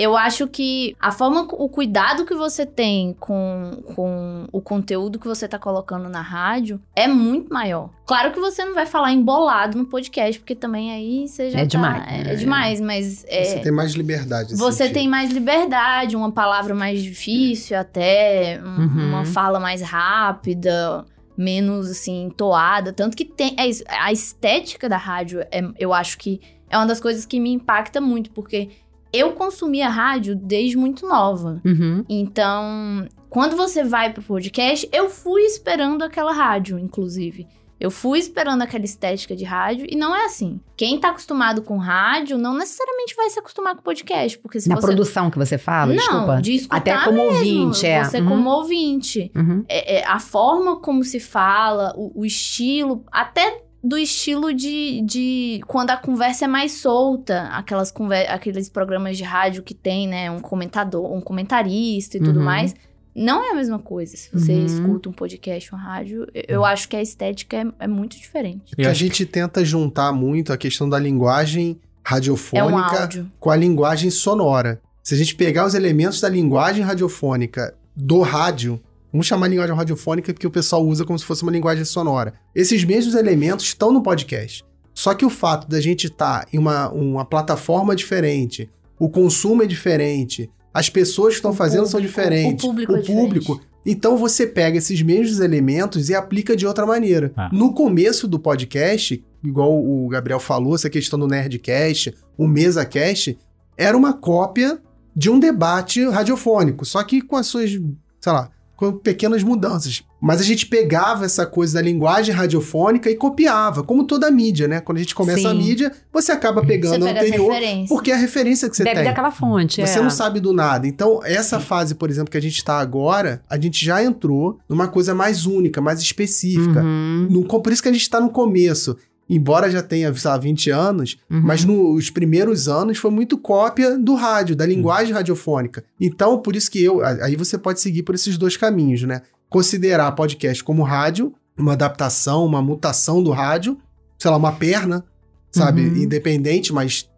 C: eu acho que a forma, o cuidado que você tem com, com o conteúdo que você tá colocando na rádio é muito maior. Claro que você não vai falar embolado no podcast, porque também aí você já
A: É
C: tá-
A: demais,
C: É, é demais, mas é,
B: Você tem mais liberdade.
C: você
B: sentido.
C: tem mais liberdade, uma palavra mais difícil até, um-
A: Uhum.
C: uma fala mais rápida, menos assim, entoada. Tanto que tem. é isso, a estética da rádio, é- eu acho que é uma das coisas que me impacta muito, porque eu consumia rádio desde muito nova.
A: Uhum.
C: Então, quando você vai pro podcast, eu fui esperando aquela rádio, inclusive. Eu fui esperando aquela estética de rádio e não é assim. Quem tá acostumado com rádio não necessariamente vai se acostumar com podcast, porque se
A: Na
C: você
A: produção que você fala,
C: não,
A: desculpa.
C: de
A: Até como
C: mesmo,
A: ouvinte, é.
C: Você
A: Uhum.
C: como ouvinte.
A: Uhum.
C: É, é, a forma como se fala, o, o estilo, até do estilo de, de quando a conversa é mais solta, aquelas conver aqueles programas de rádio que tem, né, um comentador, um comentarista e tudo
A: Uhum.
C: mais. Não é a mesma coisa. Se você
A: Uhum.
C: escuta um podcast, um rádio, eu- eu acho que a estética é, é muito diferente.
B: Que a gente tenta juntar muito a questão da linguagem
C: É um
B: radiofônica com a linguagem sonora. Se a gente pegar os elementos da linguagem radiofônica do rádio, vamos chamar de linguagem radiofônica porque o pessoal usa como se fosse uma linguagem sonora. Esses mesmos elementos estão no podcast. Só que o fato da gente estar em uma, uma plataforma diferente, o consumo é diferente, as pessoas que estão
C: O
B: fazendo são
C: público-
B: diferentes,
C: o público é
B: público. Então você pega esses mesmos elementos e aplica de outra maneira.
D: Ah.
B: No começo do podcast, igual o Gabriel falou, essa questão do Nerdcast, o MesaCast, era uma cópia de um debate radiofônico, só que com as suas, sei lá, com pequenas mudanças. Mas a gente pegava essa coisa da linguagem radiofônica e copiava, como toda a mídia, né? Quando a gente começa a
A: Sim.
B: mídia, você acaba pegando
C: Você
B: o
C: pega as
B: anterior, porque é a referência que você
A: Bebe
B: tem.
A: daquela fonte,
B: Você
A: é.
B: não sabe do nada. Então, essa fase, por exemplo, que a gente tá agora, a gente já entrou numa coisa mais única, mais específica.
A: Uhum,
B: No- por isso que a gente tá no começo. Embora já tenha, sei lá, 20 anos,
A: uhum.
B: mas nos primeiros anos foi muito cópia do rádio, da linguagem radiofônica. Então, por isso que eu. Aí você pode seguir por esses dois caminhos, né? Considerar podcast como rádio, uma adaptação, uma mutação do rádio, sei lá, uma perna, sabe?
A: Uhum.
B: Independente, mas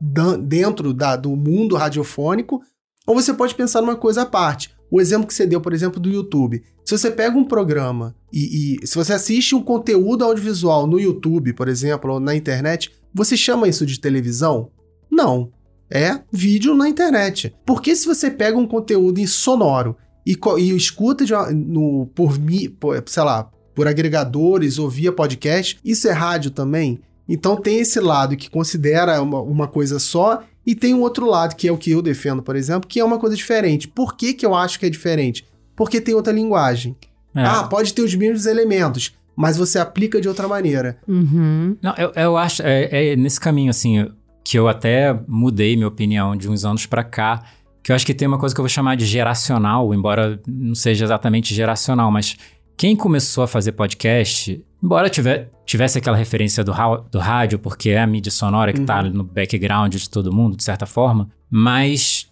B: dentro da, do mundo radiofônico. Ou você pode pensar numa coisa à parte. O exemplo que você deu, por exemplo, do YouTube. Se você pega um programa e, e se você assiste um conteúdo audiovisual no YouTube, por exemplo, ou na internet, você chama isso de televisão? Não. É vídeo na internet. Porque se você pega um conteúdo em sonoro e, e escuta uma- no, por, por, sei lá, por agregadores ou via podcast, isso é rádio também? Então tem esse lado que considera uma, uma coisa só e tem um outro lado, que é o que eu defendo, por exemplo, que é uma coisa diferente. Por que, que eu acho que é diferente? Porque tem outra linguagem.
D: É.
B: Ah, pode ter os mesmos elementos, mas você aplica de outra maneira.
A: Uhum.
D: Não, eu, eu acho, é, é nesse caminho, assim, que eu até mudei minha opinião de uns anos pra cá, que eu acho que tem uma coisa que eu vou chamar de geracional, embora não seja exatamente geracional, mas quem começou a fazer podcast, embora tiver, tivesse aquela referência do, do rádio, porque é a mídia sonora que tá
B: Uhum.
D: no background de todo mundo, de certa forma, mas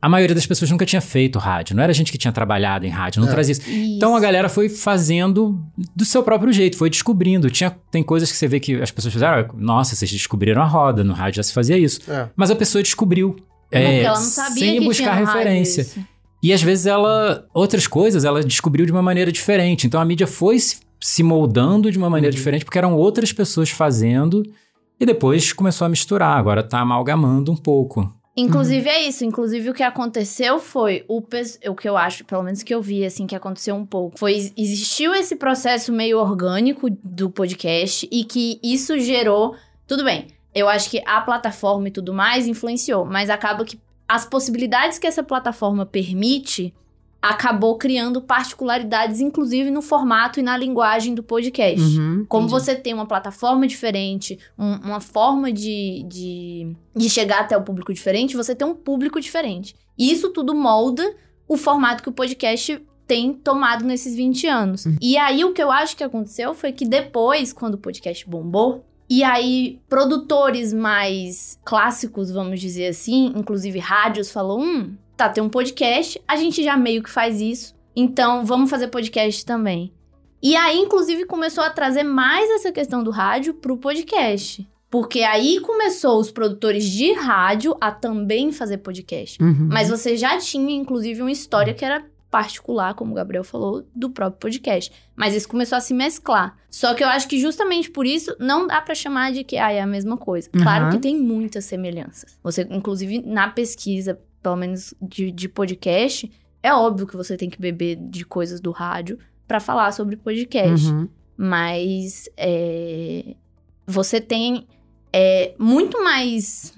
D: a maioria das pessoas nunca tinha feito rádio, não era gente que tinha trabalhado em rádio, não
B: É.
D: trazia isso. Então a galera foi fazendo do seu próprio jeito, foi descobrindo. Tinha, tem coisas que você vê que as pessoas fizeram, nossa, vocês descobriram a roda, no rádio já se fazia isso.
B: É.
D: Mas a pessoa descobriu.
C: Porque
D: é,
C: ela não sabia
D: sem
C: que
D: buscar
C: rádio
D: referência.
C: isso.
D: E às vezes ela, outras coisas, ela descobriu de uma maneira diferente. Então a mídia foi se, moldando de uma maneira
B: Uhum.
D: diferente, porque eram outras pessoas fazendo, e depois começou a misturar. Agora tá amalgamando um pouco.
C: Inclusive é isso. Inclusive o que aconteceu foi o, o que eu acho, pelo menos que eu vi assim que aconteceu um pouco, foi existiu esse processo meio orgânico do podcast e que isso gerou, tudo bem. Eu acho que a plataforma e tudo mais influenciou, mas acaba que as possibilidades que essa plataforma permite acabou criando particularidades inclusive no formato e na linguagem do podcast.
A: Uhum.
C: Como
A: Entendi.
C: você tem uma plataforma diferente, um- uma forma de, de, de chegar até o público diferente, você tem um público diferente. E isso tudo molda o formato que o podcast tem tomado nesses 20 anos. E aí o que eu acho que aconteceu foi que depois, quando o podcast bombou, e aí produtores mais clássicos, vamos dizer assim, inclusive rádios, falou: hum, tá, tem um podcast, a gente já meio que faz isso, então vamos fazer podcast também. E aí, inclusive, começou a trazer mais essa questão do rádio pro podcast. Porque aí começou os produtores de rádio a também fazer podcast.
A: Uhum.
C: Mas você já tinha, inclusive, uma história que era particular, como o Gabriel falou, do próprio podcast. Mas isso começou a se mesclar. Só que eu acho que justamente por isso não dá pra chamar de que ah, é a mesma coisa. Claro
A: Uhum.
C: que tem muitas semelhanças. Você, inclusive, na pesquisa, pelo menos de, de podcast, é óbvio que você tem que beber de coisas do rádio pra falar sobre podcast.
A: Uhum.
C: Mas é, você tem é, muito mais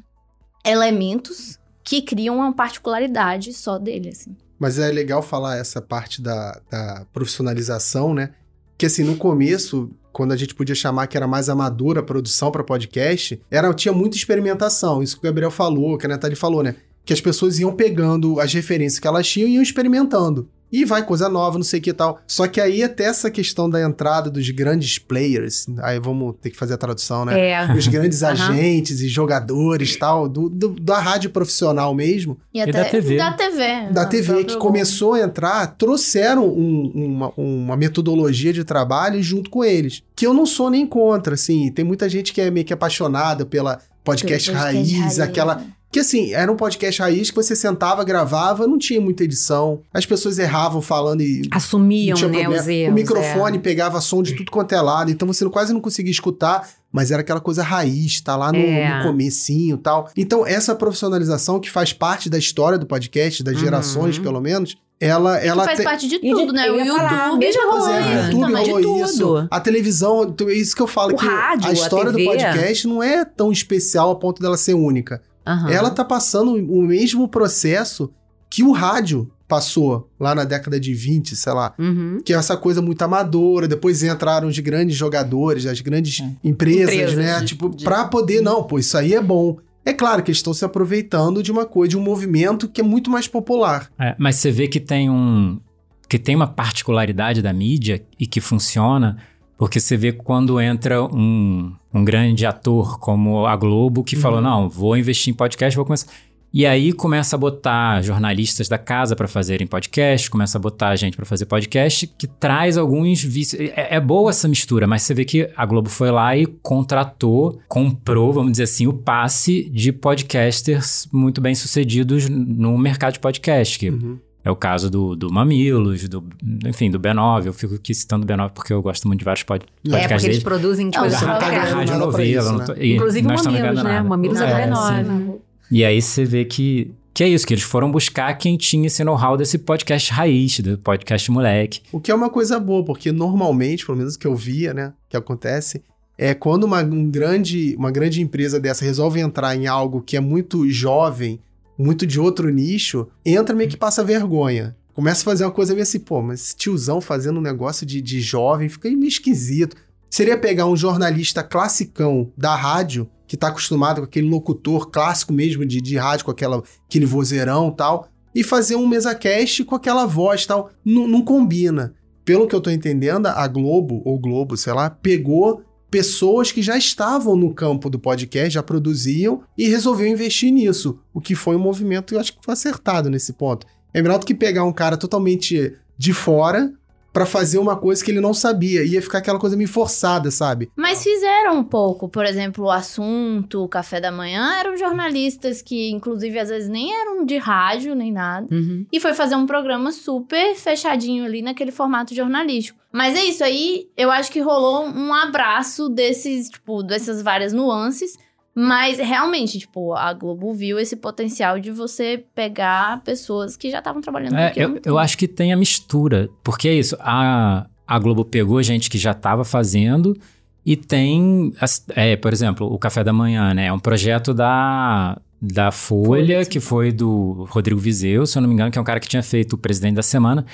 C: elementos que criam uma particularidade só dele, assim.
B: Mas é legal falar essa parte da, da profissionalização, né? Que assim, no começo, quando a gente podia chamar que era mais amadora a produção para podcast, era tinha muita experimentação. Isso que o Gabriel falou, que a Natália falou, né? Que as pessoas iam pegando as referências que elas tinham e iam experimentando. E vai coisa nova, não sei o que e tal. Só que aí até essa questão da entrada dos grandes players, aí vamos ter que fazer a tradução, né?
A: É.
B: Os grandes [LAUGHS]
A: Aham.
B: agentes e jogadores tal, do, do- da rádio profissional mesmo,
C: E,
D: E
C: até
D: da TV.
C: Da TV.
B: da TV, que começou a entrar, trouxeram um- uma, uma metodologia de trabalho junto com eles. Que eu não sou nem contra, assim. Tem muita gente que é meio que apaixonada pela podcast,
C: Pelo
B: raiz,
C: raiz,
B: aquela. Que assim, era um podcast raiz que você sentava, gravava, não tinha muita edição. As pessoas erravam falando e.
A: Assumiam, né,
B: problema.
A: os erros.
B: o microfone
A: é.
B: pegava som de tudo quanto é lado, então você não- quase não conseguia escutar, mas era aquela coisa raiz, tá lá no,
A: É.
B: no comecinho e tal. Então, essa profissionalização que faz parte da história do podcast, das
A: Uhum.
B: gerações, pelo menos, ela,
C: Que
B: ela
C: faz
B: tem-
C: parte de tudo, né?
A: eu
C: O
A: falar,
C: YouTube
A: mesma
C: já rolou
B: é,
C: isso
B: YouTube
C: também.
B: rolou
A: De
B: isso.
A: tudo.
B: A televisão, então, é isso que eu falo,
A: O
B: que
A: rádio,
B: a
A: a
B: história do
A: TV.
B: podcast não é tão especial a ponto dela ser única.
A: Aham.
B: Ela tá passando o mesmo processo que o rádio passou lá na década de 20, sei lá.
A: Uhum.
B: Que é essa coisa muito amadora, depois entraram os grandes jogadores, as grandes
D: É.
B: empresas,
A: Empresas
B: né?
A: de-
B: tipo,
A: de-
B: pra poder, não, pô, isso aí é bom. É claro que eles estão se aproveitando de uma coisa, de um movimento que é muito mais popular.
D: É, mas você vê que tem um que tem uma particularidade da mídia e que funciona, porque você vê quando entra um, um grande ator como a Globo que falou:
B: Uhum.
D: não, vou investir em podcast, vou começar. E aí começa a botar jornalistas da casa para fazerem podcast, começa a botar gente para fazer podcast, que traz alguns vícios. É, é boa essa mistura, mas você vê que a Globo foi lá e contratou, comprou, vamos dizer assim, o passe de podcasters muito bem sucedidos no mercado de podcast, que
B: Uhum.
D: É o caso do, do Mamilos, do, enfim, do B9. Eu fico aqui citando o B9 porque eu gosto muito de vários pod,
B: É,
A: É,
D: podcasts
A: porque eles produzem
C: Não,
D: Da
C: não tá
D: radionovela.
B: isso,
D: não
B: né?
D: tô- e
A: Inclusive
D: estamos
A: Mamilos, né?
D: nada.
A: Mamilos é
D: É,
A: do
D: sim.
A: B9.
D: E aí você vê que, que é isso, que eles foram buscar quem tinha esse know-how desse podcast raiz, do podcast moleque.
B: O que é uma coisa boa, porque normalmente, pelo menos o que eu via, né, que acontece, é quando uma, um grande, uma grande empresa dessa resolve entrar em algo que é muito jovem, muito de outro nicho, entra meio que passa vergonha. Começa a fazer uma coisa meio assim, pô, mas tiozão fazendo um negócio de, de jovem fica meio esquisito. Seria pegar um jornalista classicão da rádio, que tá acostumado com aquele locutor clássico mesmo de, de rádio, com aquela, aquele vozeirão tal, e fazer um mesa cast com aquela voz tal. Não, não combina. Pelo que eu tô entendendo, a Globo, ou Globo, sei lá, pegou pessoas que já estavam no campo do podcast, já produziam, e resolveu investir nisso. O que foi um movimento, eu acho que foi acertado nesse ponto. É melhor do que pegar um cara totalmente de fora pra fazer uma coisa que ele não sabia. Ia ficar aquela coisa meio forçada, sabe?
C: Mas fizeram um pouco. Por exemplo, o assunto, o café da manhã, eram jornalistas que, inclusive, às vezes nem eram de rádio nem nada.
A: Uhum.
C: E foi fazer um programa super fechadinho ali naquele formato jornalístico. Mas é isso aí, eu acho que rolou um abraço desses, tipo, dessas várias nuances. Mas realmente, tipo, a Globo viu esse potencial de você pegar pessoas que já estavam trabalhando
D: É, eu, eu acho que tem a mistura, porque é isso, a, a Globo pegou gente que já estava fazendo e tem, é, por exemplo, o Café da Manhã, né? É um projeto da, da Folha,
C: Folha,
D: que foi do Rodrigo Vizeu, se eu não me engano, que é um cara que tinha feito o Presidente da Semana,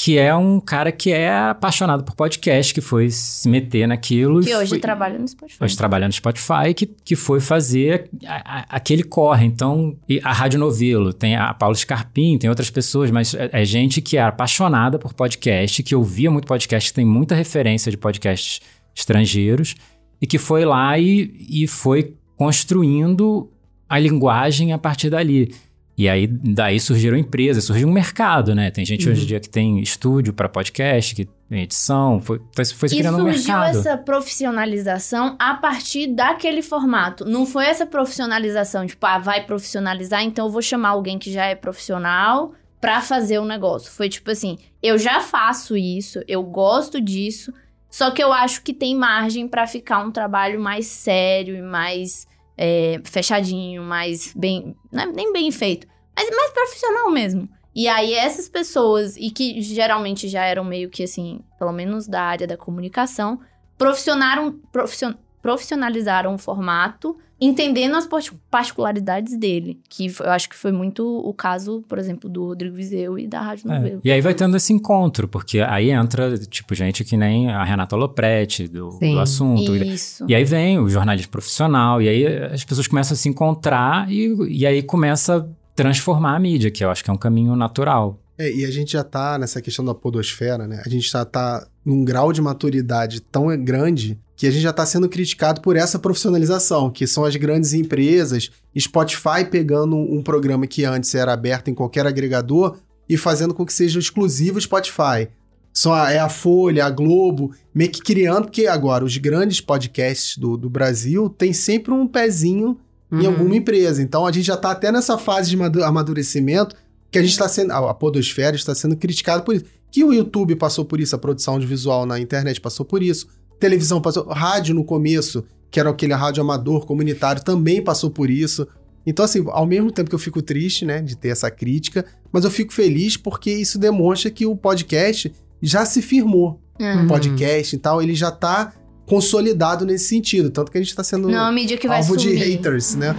D: que é um cara que é apaixonado por podcast, que foi se meter naquilo.
C: Que
D: e
C: hoje
D: foi,
C: trabalha no Spotify.
D: Hoje trabalha no Spotify, que, que foi fazer a- a- aquele corre. Então, a Rádio Novelo, tem a Paula Scarpim, tem outras pessoas, mas é, é gente que é apaixonada por podcast, que ouvia muito podcast, que tem muita referência de podcasts estrangeiros, e que foi lá e, e foi construindo a linguagem a partir dali. E aí, daí surgiram empresas, surgiu um mercado, né? Tem gente hoje em dia que tem estúdio para podcast, que tem edição, foi, foi, se
C: E
D: criando um
C: surgiu
D: mercado.
C: essa profissionalização a partir daquele formato. Não foi essa profissionalização, tipo, ah, vai profissionalizar, então eu vou chamar alguém que já é profissional pra fazer o negócio. Foi tipo assim, eu já faço isso, eu gosto disso, só que eu acho que tem margem pra ficar um trabalho mais sério e mais é, fechadinho, mais bem. Não é nem bem feito, mas mais profissional mesmo. E aí, essas pessoas, e que geralmente já eram meio que assim, pelo menos da área da comunicação, profissionaram, profission- profissionalizaram o formato entendendo as particularidades dele. Que eu acho que foi muito o caso, por exemplo, do Rodrigo Vizeu e da Rádio
D: É,
C: Novelo.
D: E aí vai tendo esse encontro, porque aí entra, tipo, gente que nem a Renata Lopretti, do,
A: Sim.
D: do assunto. E-
C: Isso.
D: E aí vem o jornalismo profissional, e aí as pessoas começam a se encontrar e, e aí começa a transformar a mídia, que eu acho que é um caminho natural.
B: É, e a gente já tá nessa questão da podosfera, né? A gente já tá num grau de maturidade tão grande que a gente já tá sendo criticado por essa profissionalização, que são as grandes empresas, Spotify pegando um programa que antes era aberto em qualquer agregador e fazendo com que seja exclusivo Spotify. Só a- é a Folha, a Globo, meio que criando, porque agora os grandes podcasts do, do Brasil têm sempre um pezinho em
A: Uhum.
B: alguma empresa. Então a gente já está até nessa fase de madu- amadurecimento que a gente está sendo, a a podosfera está sendo criticada por isso. Que o YouTube passou por isso, a produção audiovisual na internet passou por isso, televisão passou, rádio no começo, que era aquele rádio amador comunitário, também passou por isso. Então, assim, ao mesmo tempo que eu fico triste, né, de ter essa crítica, mas eu fico feliz porque isso demonstra que o podcast já se firmou.
C: É.
B: O podcast e tal, ele já tá consolidado nesse sentido. Tanto que a gente tá sendo
C: Não, a mídia que vai
B: alvo
C: sumir.
B: de haters, né?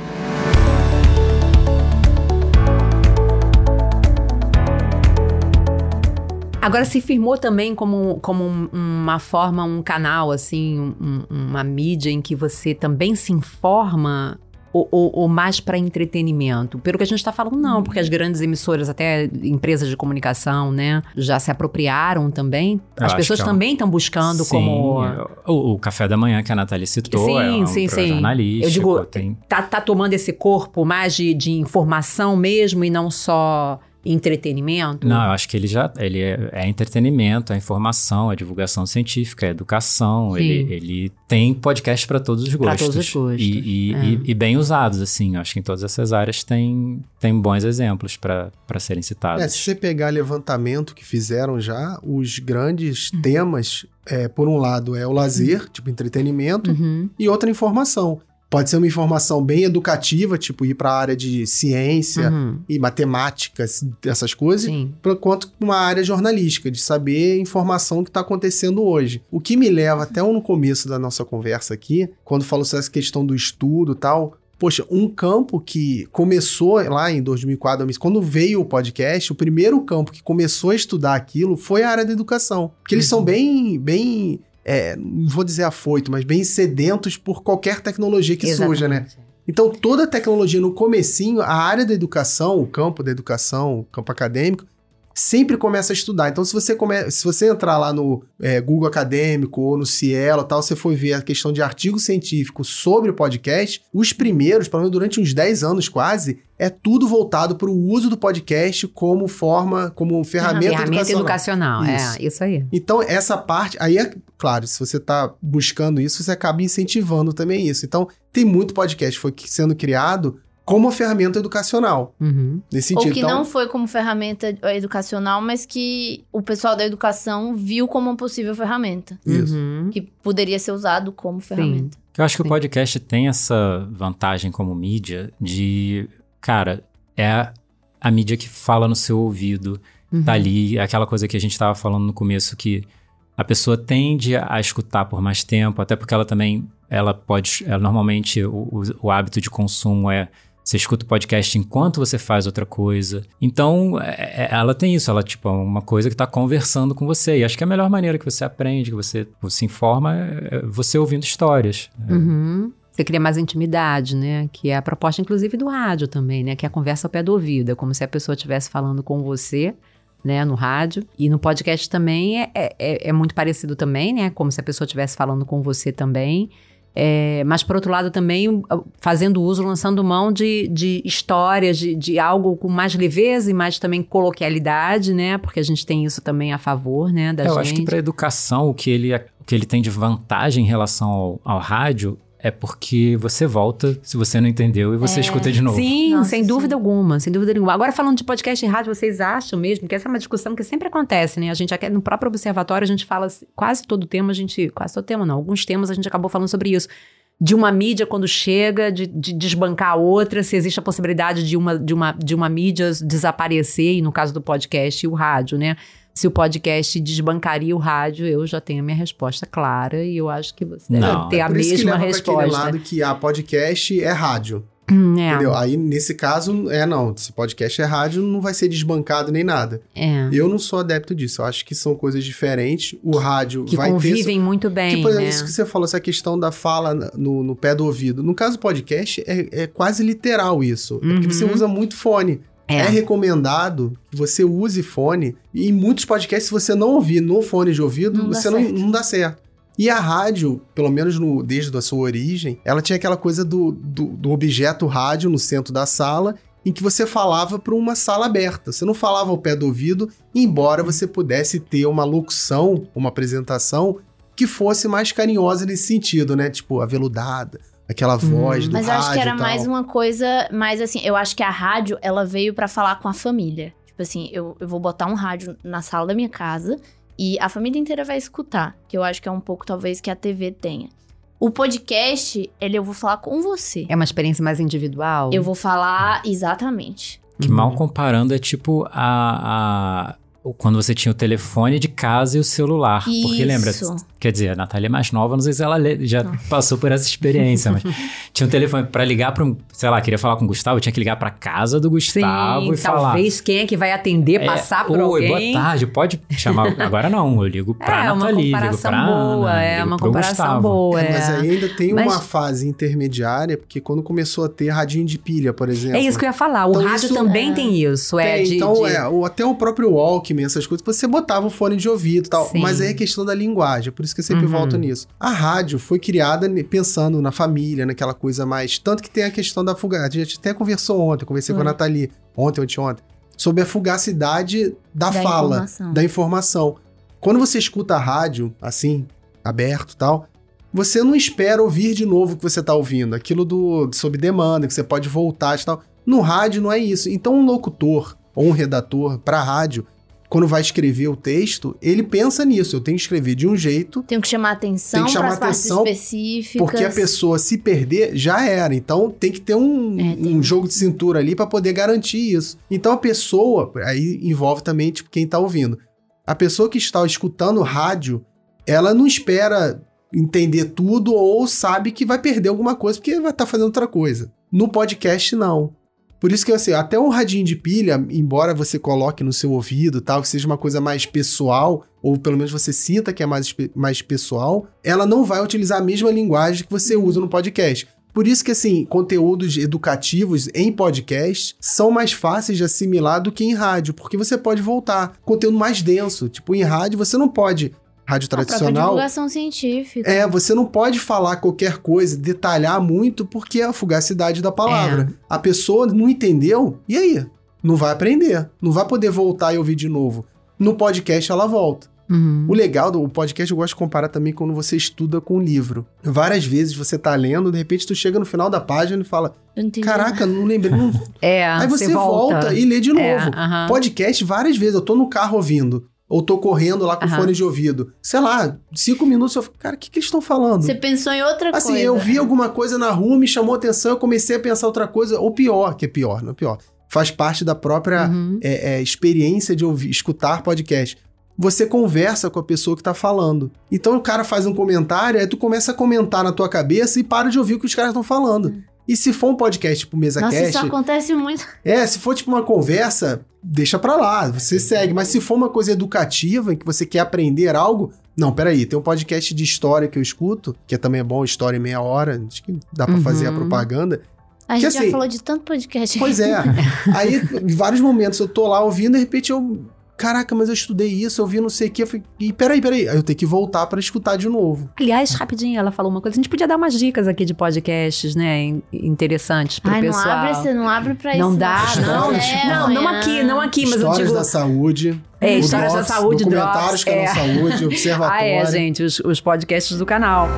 A: Agora se firmou também como, como um- uma forma, um canal, assim, um- uma mídia em que você também se informa ou, ou- ou mais para entretenimento? Pelo que a gente está falando, não, porque as grandes emissoras, até empresas de comunicação, né, já se apropriaram também.
D: Eu
A: As pessoas
D: é um-
A: também estão buscando
D: Sim,
A: como.
D: O, o Café da Manhã que a Nathalie citou
A: Sim,
D: é um
A: sim,
D: jornalístico.
A: Eu digo,
D: tem...
A: Tá, tá tomando esse corpo mais de, de informação mesmo e não só entretenimento?
D: Não, eu acho que ele já ele é, é entretenimento, é informação, é divulgação científica, é educação.
A: Sim.
D: Ele, ele tem podcast para todos os gostos.
A: todos os gostos,
D: E, e-
A: é.
D: e- e bem usados, assim. Eu acho que em todas essas áreas tem, tem bons exemplos para serem citados.
B: É, se você pegar levantamento que fizeram já, os grandes
A: Uhum.
B: temas, é, por um lado, é o lazer, tipo entretenimento,
A: Uhum.
B: e outra informação. Pode ser uma informação bem educativa, tipo ir para a área de ciência
A: Uhum.
B: e matemática, esse- essas coisas,
A: Sim.
B: quanto uma área jornalística, de saber a informação que está acontecendo hoje. O que me leva até no começo da nossa conversa aqui, quando falou sobre essa questão do estudo e tal. Poxa, um campo que começou lá em 2004, 2005, quando veio o podcast, o primeiro campo que começou a estudar aquilo foi a área da educação. Porque eles são bem, bem, é, não vou dizer afoito, mas bem sedentos por qualquer tecnologia que surja, né?
A: Exatamente.
B: Então, toda a tecnologia no comecinho, a área da educação, o campo da educação, o campo acadêmico, sempre começa a estudar. Então, se você, come... se você entrar lá no é, Google Acadêmico ou no Cielo e tal, você for ver a questão de artigo científico sobre o podcast, os primeiros, pelo menos durante uns 10 anos quase, é tudo voltado para o uso do podcast como forma, como ferramenta,
A: Ferramenta
B: educacional.
A: educacional.
B: Isso.
A: É, isso aí.
B: Então, essa parte, aí é claro, se você tá buscando isso, você acaba incentivando também isso. Então, tem muito podcast que foi sendo criado como ferramenta educacional,
A: Uhum.
B: nesse
C: Ou
B: sentido.
C: que
B: então,
C: não foi como ferramenta educacional, mas que o pessoal da educação viu como uma possível ferramenta.
B: Isso.
A: Uhum.
C: Que poderia ser usado como ferramenta.
D: Eu acho que
A: Sim.
D: o podcast tem essa vantagem como mídia de, cara, é a mídia que fala no seu ouvido,
A: Uhum.
D: tá ali, é aquela coisa que a gente tava falando no começo que a pessoa tende a escutar por mais tempo, até porque ela também, ela pode, ela, normalmente o, o, o hábito de consumo é você escuta o podcast enquanto você faz outra coisa. Então, é- é- ela tem isso, ela tipo é uma coisa que tá conversando com você. E acho que a melhor maneira que você aprende, que você se informa, é você ouvindo histórias.
A: Uhum. Você cria mais intimidade, né? Que é a proposta, inclusive, do rádio também, né? Que é a conversa ao pé do ouvido. É como se a pessoa estivesse falando com você, né? No rádio. E no podcast também é, é, é- é muito parecido também, né? Como se a pessoa estivesse falando com você também. É, mas, por outro lado, também fazendo uso, lançando mão de, de histórias, de, de algo com mais leveza e mais também coloquialidade, né? Porque a gente tem isso também a favor, né? Da
D: É, eu
A: gente.
D: acho que para educação o que ele o que ele tem de vantagem em relação ao, ao rádio é porque você volta se você não entendeu e você
C: É.
D: escuta de novo.
A: Sim,
C: Nossa,
A: sem
C: sim.
A: dúvida alguma, sem dúvida nenhuma. Agora, falando de podcast e rádio, vocês acham mesmo que essa é uma discussão que sempre acontece, né? A gente aqui no próprio observatório, a gente fala quase todo tema, a gente. Quase todo tema, não. Alguns temas a gente acabou falando sobre isso. De uma mídia quando chega, de, de desbancar a outra, se existe a possibilidade de uma, de, uma, de uma mídia desaparecer, e no caso do podcast e o rádio, né? Se o podcast desbancaria o rádio, eu já tenho a minha resposta clara e eu acho que você
D: Não,
A: deve ter a
B: Por isso que
A: mesma
B: leva pra aquele
A: resposta.
B: lado que a podcast é rádio.
A: Hum, é,
B: Entendeu? Aí, nesse caso, é não. Se podcast é rádio, não vai ser desbancado nem nada.
A: é.
B: Eu não sou adepto disso. Eu acho que são coisas diferentes. O rádio
A: Que
B: vai ter...
A: convivem muito bem,
B: Tipo,
A: né?
B: isso que você falou, essa questão da fala no, no pé do ouvido. No caso do podcast, é, é quase literal isso. É porque você
A: Uhum.
B: usa muito fone. É.
A: É.
B: recomendado que você use fone. E em muitos podcasts, se você não ouvir no fone de ouvido,
C: Não dá
B: você não,
C: certo.
B: não dá certo. E a rádio, pelo menos no, desde a sua origem, ela tinha aquela coisa do, do, do objeto rádio no centro da sala, em que você falava para uma sala aberta. Você não falava ao pé do ouvido, embora você pudesse ter uma locução, uma apresentação que fosse mais carinhosa nesse sentido, né? Tipo, aveludada, aquela voz do
C: Mas eu
B: rádio
C: acho que era mais uma coisa, mais assim, eu acho que a rádio, ela veio pra falar com a família. Tipo assim, eu, eu vou botar um rádio na sala da minha casa e a família inteira vai escutar, que eu acho que é um pouco talvez que a TV tenha. O podcast, ele eu vou falar com você.
A: É uma experiência mais individual.
C: Eu vou falar exatamente.
D: Que mal comparando é tipo a, a- quando você tinha o telefone de casa e o celular. Porque lembra,
C: Isso.
D: quer dizer, a Natália é mais nova, não sei se ela já passou por essa experiência, mas [LAUGHS] tinha um telefone pra ligar pra um, sei lá, queria falar com o Gustavo, tinha que ligar pra casa do
A: Sim,
D: Gustavo e falar.
A: talvez quem é que vai atender,
D: É,
A: passar por
D: Oi,
A: alguém.
D: boa tarde, pode chamar. [LAUGHS] Agora não, eu ligo pra
A: É uma
D: Nathalie, ligo
A: comparação
D: pra
A: boa,
D: Ana,
A: é uma
D: pro
A: comparação
D: Gustavo.
A: boa.
B: É,
A: É,
B: mas aí ainda tem
A: Mas-
B: uma fase intermediária, porque quando começou a ter radinho de pilha, por exemplo.
A: É isso que eu ia falar. O
B: Então
A: rádio
B: isso-
A: também
C: É.
A: tem isso. É
B: Tem,
A: de,
B: então,
A: de-
B: é, ou até o próprio Walkman, essas coisas, você botava o fone de ouvido e tal.
A: Sim.
B: Mas aí é questão da linguagem, por isso que eu sempre
A: Uhum.
B: volto nisso. A rádio foi criada pensando na família, naquela coisa mais. Tanto que tem a questão da fuga. A gente até conversou ontem, conversei com a. Nathalie, ontem, ontem, ontem, sobre a fugacidade da,
C: Da
B: fala,
C: informação.
B: da informação. Quando você escuta a rádio, assim, aberto e tal, você não espera ouvir de novo o que você tá ouvindo. Aquilo do sob demanda, que você pode voltar e tal. No rádio não é isso. Então um locutor ou um redator para rádio, quando vai escrever o texto, ele pensa nisso. Eu tenho que escrever de um jeito,
C: Tenho que chamar atenção
B: Tem que chamar atenção,
C: específicas.
B: porque a pessoa se perder já era. Então tem que ter um,
C: É,
B: um jogo de cintura ali para poder garantir isso. Então a pessoa, aí envolve também tipo, quem tá ouvindo. A pessoa que está escutando rádio, ela não espera entender tudo ou sabe que vai perder alguma coisa porque vai estar fazendo outra coisa. No podcast, não. Por isso que, assim, até um radinho de pilha, embora você coloque no seu ouvido tal, que seja uma coisa mais pessoal, ou pelo menos você sinta que é mais, mais pessoal, ela não vai utilizar a mesma linguagem que você usa no podcast. Por isso que, assim, conteúdos educativos em podcast são mais fáceis de assimilar do que em rádio, porque você pode voltar. Conteúdo mais denso. Tipo, em rádio você não pode. Rádio
C: A
B: tradicional.
C: divulgação científica.
B: É, você não pode falar qualquer coisa, detalhar muito, porque é a fugacidade da palavra. A pessoa não entendeu, e aí? Não vai aprender. Não vai poder voltar e ouvir de novo. No podcast ela volta.
A: Uhum.
B: O legal do podcast eu gosto de comparar também quando você estuda com um livro. Várias vezes você tá lendo, de repente tu chega no final da página e fala:
C: não
B: Caraca, não lembrei. Não... [LAUGHS]
A: É,
B: Aí você volta. e lê de novo.
A: É, aham.
B: Podcast, várias vezes. Eu tô no carro ouvindo. Ou tô correndo lá com
A: Aham.
B: fone de ouvido. Sei lá, cinco minutos eu fico, cara, o que, que eles estão falando?
C: Você pensou em outra
B: Assim,
C: coisa.
B: eu vi alguma coisa na rua, me chamou a atenção, eu comecei a pensar outra coisa, ou pior, que é pior, não é pior. Faz parte da própria
A: Uhum.
B: é, é, experiência de ouvir, escutar podcast. Você conversa com a pessoa que tá falando. Então o cara faz um comentário, aí tu começa a comentar na tua cabeça e para de ouvir o que os caras estão falando. E se for um podcast tipo Mesa
C: Nossa,
B: Cast,
C: isso acontece muito.
B: é, se for tipo uma conversa, deixa pra lá, você segue. Mas se for uma coisa educativa, em que você quer aprender algo, não, peraí, tem um podcast de história que eu escuto, que também é bom, história em meia hora, acho que dá pra
A: Uhum.
B: fazer a propaganda.
C: A
B: Que
C: gente
B: assim-
C: já falou de tanto podcast.
B: Pois é. [LAUGHS] Aí, em vários momentos, eu tô lá ouvindo, de repente eu. Caraca, mas eu estudei isso, eu vi não sei o quê. Eu falei, e peraí, peraí. Aí eu tenho que voltar pra escutar de novo.
A: Aliás, rapidinho, ela falou uma coisa. A gente podia dar umas dicas aqui de podcasts, né? in- Interessantes pro
C: Ai, não
A: pessoal.
C: abre, você não abre pra
A: Não
C: isso.
A: dá, não.
B: Histórias,
A: Não, não aqui, não aqui, mas eu
B: Histórias
A: digo.
B: da saúde.
A: É,
B: o
A: histórias da
B: Drops,
A: saúde,
B: Documentários
A: Drops,
B: que é
A: é.
B: saúde, [LAUGHS] observatório.
A: Ah, é, gente, os, os podcasts do canal.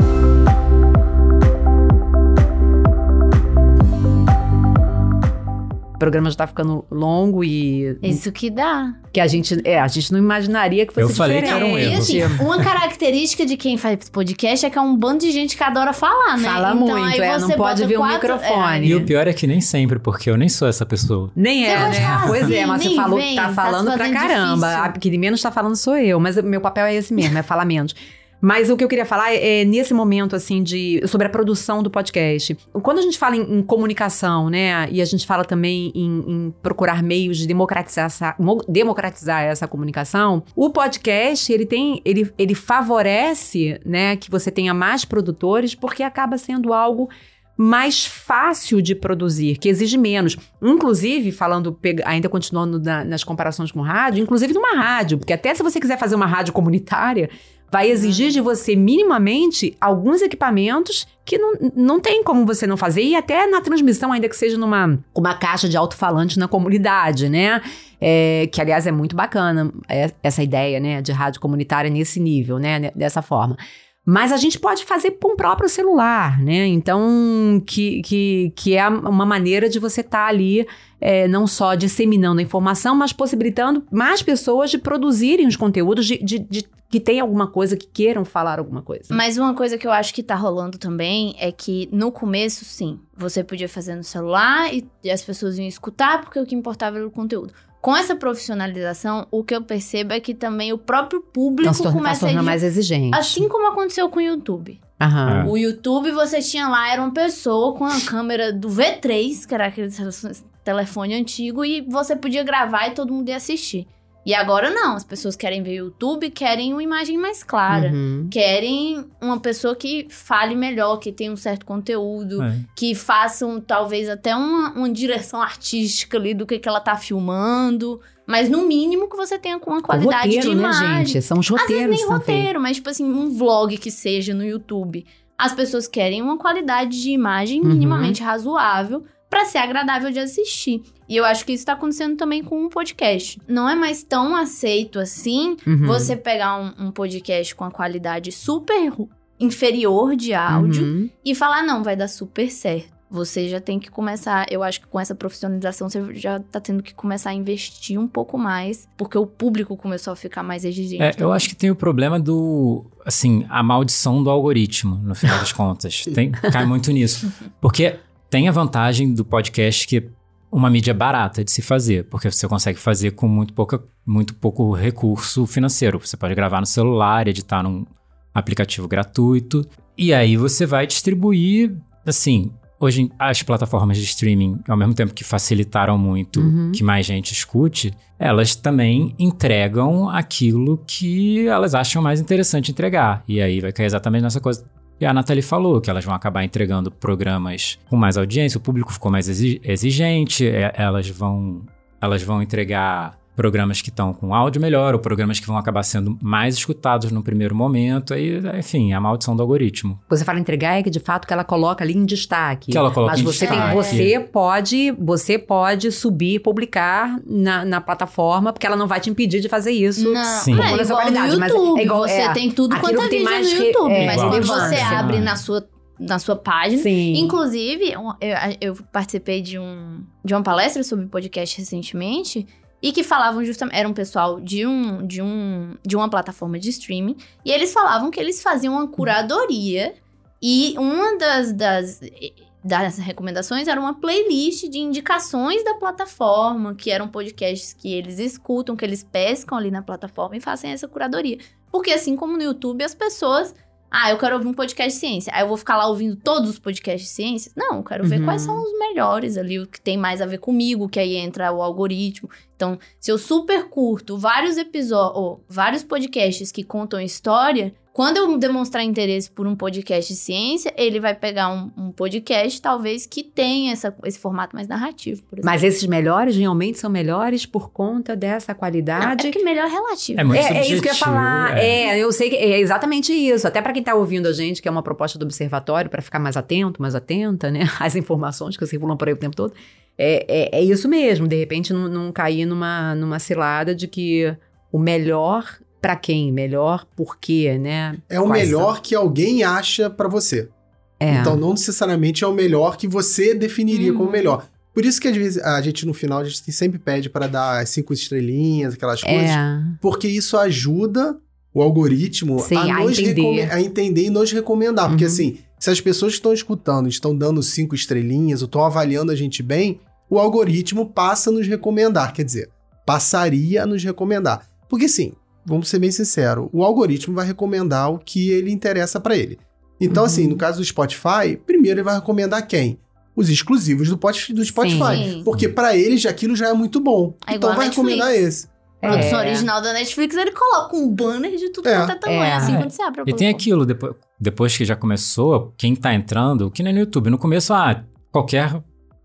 A: Programa já tá ficando longo e.
C: Isso que dá.
A: Que a gente. É, a gente não imaginaria que fosse
D: Eu falei que
A: diferente.
D: era um erro.
C: E assim, uma característica de quem faz podcast é que é um bando de gente que adora falar, né?
A: Fala
C: então,
A: muito,
C: aí
A: é, não
C: você
A: pode ver o
C: quatro-
A: microfone.
D: E o pior é que nem sempre, porque eu nem sou essa pessoa.
A: Nem é, né?
C: falar
A: Pois
C: assim,
A: é, mas você
C: nem
A: falou,
C: vem,
A: tá
C: tá se
A: falando pra
C: fazendo
A: caramba.
C: difícil.
A: A que menos tá falando sou eu, mas o meu papel é esse mesmo, é falar menos. Mas o que eu queria falar é, é nesse momento, assim, de sobre a produção do podcast. Quando a gente fala em, em comunicação, né, e a gente fala também em, em procurar meios de democratizar essa, mo- democratizar essa comunicação, o podcast, ele tem, ele, ele favorece, né, que você tenha mais produtores, porque acaba sendo algo mais fácil de produzir, que exige menos. Inclusive, falando, ainda continuando na- nas comparações com rádio, inclusive numa rádio, porque até se você quiser fazer uma rádio comunitária, vai exigir de você minimamente alguns equipamentos que não, não tem como você não fazer, e até na transmissão, ainda que seja numa uma caixa de alto-falante na comunidade, né? É, que, aliás, é muito bacana é, essa ideia, né, de rádio comunitária nesse nível, né, dessa forma. Mas a gente pode fazer com o próprio celular, né? Então, que, que, que é uma maneira de você estar ali é, não só disseminando a informação, mas possibilitando mais pessoas de produzirem os conteúdos, de, de, de- que tenham alguma coisa, que queiram falar alguma coisa.
C: Mas uma coisa que eu acho que tá rolando também é que no começo, sim, você podia fazer no celular e, e as pessoas iam escutar porque o que importava era o conteúdo. Com essa profissionalização, o que eu percebo é que também o próprio público
A: torna, se
C: começa a
A: tornando
C: ir-
A: mais exigente.
C: Assim como aconteceu com o YouTube.
A: Aham.
D: É.
C: O YouTube você tinha lá, era uma pessoa com a câmera do V3, que era aquele telefone antigo, e você podia gravar e todo mundo ia assistir. E agora não, as pessoas querem ver YouTube, querem uma imagem mais clara.
A: Uhum.
C: Querem uma pessoa que fale melhor, que tenha um certo conteúdo,
D: É.
C: que façam talvez até uma, uma direção artística ali do que, que ela tá filmando. Mas no mínimo que você tenha com uma qualidade
A: roteiro,
C: de
A: né,
C: imagem.
A: gente? São os
C: Às vezes
A: roteiros
C: nem
A: feitos.
C: roteiro, mas tipo assim, um vlog que seja no YouTube. As pessoas querem uma qualidade de imagem
A: Uhum.
C: minimamente razoável pra ser agradável de assistir. E eu acho que isso tá acontecendo também com um podcast. Não é mais tão aceito assim
A: Uhum.
C: você pegar um, um podcast com a qualidade super inferior de áudio
A: Uhum.
C: e falar, não, vai dar super certo. Você já tem que começar, eu acho que com essa profissionalização você já tá tendo que começar a investir um pouco mais, porque o público começou a ficar mais exigente.
D: É, eu acho que tem o problema do, assim, a maldição do algoritmo, no final das [LAUGHS] contas. Tem, cai muito nisso. Porque tem a vantagem do podcast que é uma mídia barata de se fazer, porque você consegue fazer com muito, pouca, muito pouco recurso financeiro. Você pode gravar no celular, editar num aplicativo gratuito, e aí você vai distribuir, assim... Hoje, as plataformas de streaming, ao mesmo tempo que facilitaram muito
A: Uhum.
D: que mais gente escute, elas também entregam aquilo que elas acham mais interessante entregar. E aí vai cair exatamente nessa coisa que a Nathalie falou, que elas vão acabar entregando programas com mais audiência, o público ficou mais exi- exigente, é, elas vão elas vão entregar programas que estão com áudio melhor, ou programas que vão acabar sendo mais escutados no primeiro momento, aí, enfim, é a maldição do algoritmo.
A: Você fala entregar é que de fato que ela coloca ali em destaque.
D: Que ela coloca
A: Mas
D: em
A: você tem,
D: destaque.
A: você pode, você pode subir, publicar na, na plataforma, porque ela não vai te impedir de fazer isso.
C: Não,
D: Sim.
C: é
A: Com essa
C: igual
A: qualidade,
C: no
A: mas
C: YouTube.
A: é igual-
C: você
A: é,
C: tem tudo quanto é
A: tem
C: vídeo
A: mais
C: no YouTube.
A: é,
C: mas
D: igual
C: quando você
D: relevância.
C: abre na sua, na sua página.
A: Sim.
C: Inclusive, eu, eu participei de, um, de uma palestra sobre podcast recentemente. E que falavam justamente. Era um pessoal de, um, de, um, de uma plataforma de streaming. E eles falavam que eles faziam uma curadoria. E uma das, das, das recomendações era uma playlist de indicações da plataforma, que eram podcasts que eles escutam, que eles pescam ali na plataforma e fazem essa curadoria. Porque assim como no YouTube, as pessoas. Ah, eu quero ouvir um podcast de ciência. Aí eu vou ficar lá ouvindo todos os podcasts de ciência? Não, eu quero ver
A: Uhum.
C: quais são os melhores ali, o que tem mais a ver comigo, que aí entra o algoritmo. Então, se eu super curto vários episódios, ou vários podcasts que contam história, quando eu demonstrar interesse por um podcast de ciência, ele vai pegar um, um podcast, talvez, que tenha essa, esse formato mais narrativo, por exemplo.
A: Mas esses melhores realmente são melhores por conta dessa
C: Não,
A: qualiidade.
C: é que melhor é relativo.
D: É muito
A: É, é isso que eu ia falar.
D: é.
A: É. eu sei que é exatamente isso. Até para quem tá ouvindo a gente, que é uma proposta do observatório, para ficar mais atento, mais atenta, né? [LAUGHS] Às informações que circulam por aí o tempo todo. É, é, é isso mesmo. De repente, não, não cair numa, numa cilada de que o melhor para quem? Melhor por quê, né?
B: É o
A: Quais
B: melhor que alguém acha pra você.
A: É.
B: Então, não necessariamente é o melhor que você definiria
C: Uhum.
B: como melhor. Por isso que às vezes a gente no final a gente sempre pede para dar cinco estrelinhas, aquelas coisas,
A: É.
B: porque isso ajuda o algoritmo
A: Sim,
B: a,
A: a
B: nos
A: entender.
B: a entender e nos recomendar. Porque
A: Uhum.
B: assim, se as pessoas que estão escutando estão dando cinco estrelinhas ou estão avaliando a gente bem, o algoritmo passa a nos recomendar. Quer dizer, passaria a nos recomendar. Porque sim, vamos ser bem sinceros, o algoritmo vai recomendar o que ele interessa para ele. Então,
A: Uhum.
B: assim, no caso do Spotify, primeiro ele vai recomendar quem? Os exclusivos do, pot- do Spotify.
C: Sim.
B: Porque para ele já aquilo já é muito bom.
C: É
B: então vai
C: Netflix.
B: recomendar esse.
C: Produção
A: É.
C: original da Netflix, ele coloca um banner de tudo
B: É.
C: quanto é tamanho,
A: É.
C: assim, quando você abre
D: E tem aquilo, depois, depois que já começou, quem tá entrando, que nem no YouTube, no começo, ah, qualquer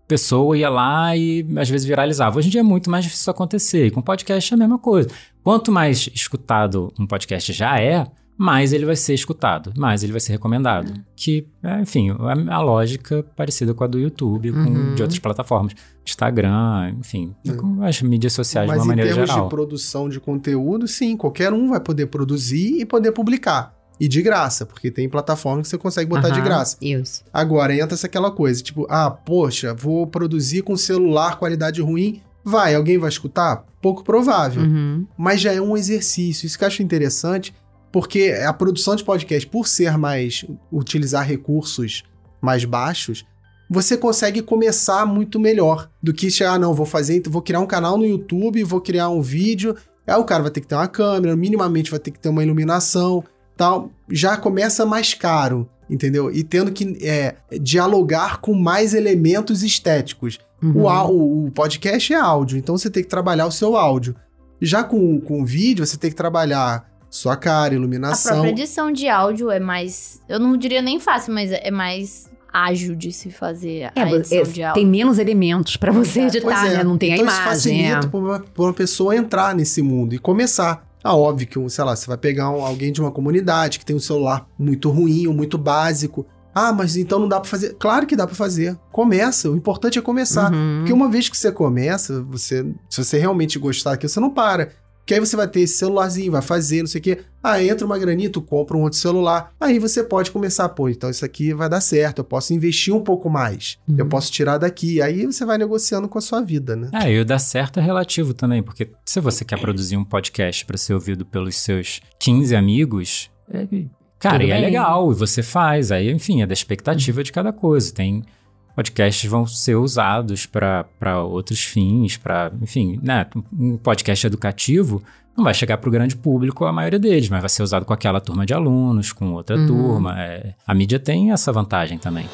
D: pessoa ia lá e às vezes viralizava. Hoje em dia é muito mais difícil acontecer. E com podcast é a mesma coisa. Quanto mais escutado um podcast já é, mais ele vai ser escutado, mais ele vai ser recomendado. Que, é, enfim, a, a lógica parecida com a do YouTube, com
A: Uhum.
D: de outras plataformas. Instagram, enfim,
B: É.
D: com as mídias sociais
B: Mas
D: de uma
B: em
D: maneira
B: termos
D: geral.
B: de produção de conteúdo, sim, qualquer um vai poder produzir e poder publicar. E de graça, porque tem plataforma que você consegue botar de graça.
A: Isso.
B: Agora entra essa aquela coisa, tipo, ah, poxa, vou produzir com celular, qualidade ruim. Vai, alguém vai escutar? Pouco provável.
A: Uhum.
B: Mas já é um exercício. Isso que eu acho interessante, porque a produção de podcast, por ser mais. utilizar recursos mais baixos, você consegue começar muito melhor do que chegar, ah, não, vou fazer, vou criar um canal no YouTube, vou criar um vídeo. Aí o cara vai ter que ter uma câmera, minimamente vai ter que ter uma iluminação, tal. Já começa mais caro, entendeu? E tendo que é, dialogar com mais elementos estéticos.
A: Uhum.
B: O, o, o podcast é áudio, então você tem que trabalhar o seu áudio. Já com, com o vídeo, você tem que trabalhar sua cara,
C: A
B: iluminação.
C: própria edição de áudio é mais. Eu não diria nem fácil, mas é mais ágil de se fazer
A: É,
C: a edição
A: é,
C: de áudio.
A: tem menos elementos pra você editar,
B: é.
A: né? Não tem
B: então
A: a
B: isso
A: imagem. é.
B: facilita uma, pra uma pessoa entrar nesse mundo e começar. Ah, óbvio que, sei lá, você vai pegar um- alguém de uma comunidade que tem um celular muito ruim ou muito básico. Ah, mas então não dá pra fazer. Claro que dá pra fazer. Começa. O importante é começar.
A: Uhum.
B: Porque uma vez que você começa, você, se você realmente gostar daquilo, você não para. Porque aí você vai ter esse celularzinho, vai fazer, não sei o quê. Ah, entra uma graninha, tu compra um outro celular. Aí você pode começar, pô, então isso aqui vai dar certo, eu posso investir um pouco mais.
A: Uhum.
B: Eu posso tirar daqui. Aí você vai negociando com a sua vida, né?
D: É, e o dar certo é relativo também, porque se você quer produzir um podcast para ser ouvido pelos seus 15 amigos, é- cara, e é legal, e você faz. Aí, enfim, é da expectativa de cada coisa. Tem podcasts vão ser usados para outros fins, para, enfim, né, um podcast educativo não vai chegar para o grande público a maioria deles, mas vai ser usado com aquela turma de alunos, com outra
A: Uhum.
D: turma. É, a mídia tem essa vantagem também.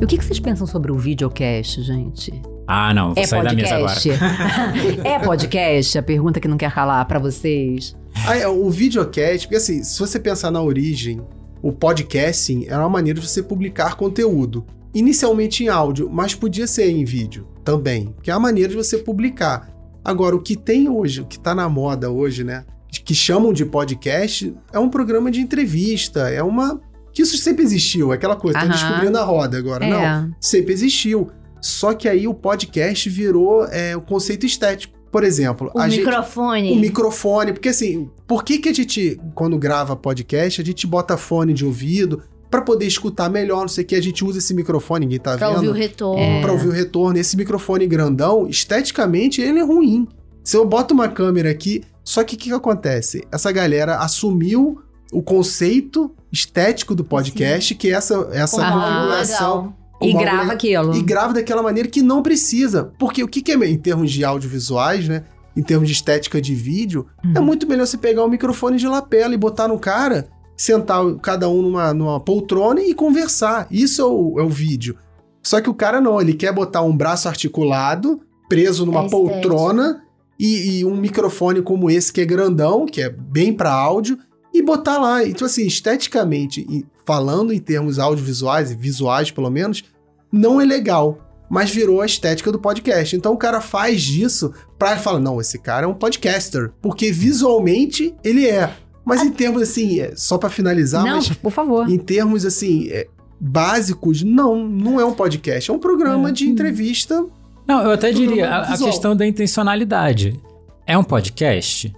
A: E o que que vocês pensam sobre o videocast, gente?
D: Ah, não, vou
A: é
D: sair da mesa agora.
A: podcast? [LAUGHS] é podcast? A pergunta que não quer calar pra vocês.
B: Ah, é, o videocast, porque assim, se você pensar na origem, o podcasting era uma maneira de você publicar conteúdo. Inicialmente em áudio, mas podia ser em vídeo também, que é a maneira de você publicar. Agora, o que tem hoje, o que tá na moda hoje, né? Que chamam de podcast, é um programa de entrevista, é uma. Que isso sempre existiu, é aquela coisa,
A: Aham.
B: descobrindo a roda agora. Não,
A: É.
B: sempre existiu. Só que aí o podcast virou é, o conceito estético. Por exemplo,
C: O
B: a gente.
C: microfone.
B: O microfone, porque assim, por que que a gente, quando grava podcast, a gente bota fone de ouvido pra poder escutar melhor, não sei o que, a gente usa esse microfone, ninguém tá
C: Pra
B: vendo?
C: ouvir o retorno.
A: É.
B: Pra ouvir o retorno. Esse microfone grandão, esteticamente, ele é ruim. Se eu boto uma câmera aqui, só que o que, que acontece? Essa galera assumiu o conceito estético do podcast, que é essa, essa
C: algo
B: configuração.
C: legal.
A: E grava aquilo.
B: e grava daquela maneira que não precisa. Porque o que, que é, em termos de audiovisuais, né? Em termos de estética de vídeo, é
A: Uhum.
B: muito melhor você pegar o microfone de lapela e botar no cara, sentar cada um numa, numa poltrona e conversar. Isso é o, é o vídeo. Só que o cara não, ele quer botar um braço articulado, preso numa
C: É
B: poltrona, e, e um microfone como esse que é grandão, que é bem pra áudio, e botar lá. Então, assim, esteticamente, e falando em termos audiovisuais, e visuais pelo menos, não é legal. Mas virou a estética do podcast. Então o cara faz disso pra falar: não, esse cara é um podcaster. Porque visualmente ele é. Mas em termos assim, é, só pra finalizar,
A: Não,
B: mas
A: por favor.
B: em termos assim, é, básicos, não, não é um podcast. É um programa
D: É.
B: de entrevista.
D: Não, eu até diria, a, a questão da intencionalidade. É um podcast?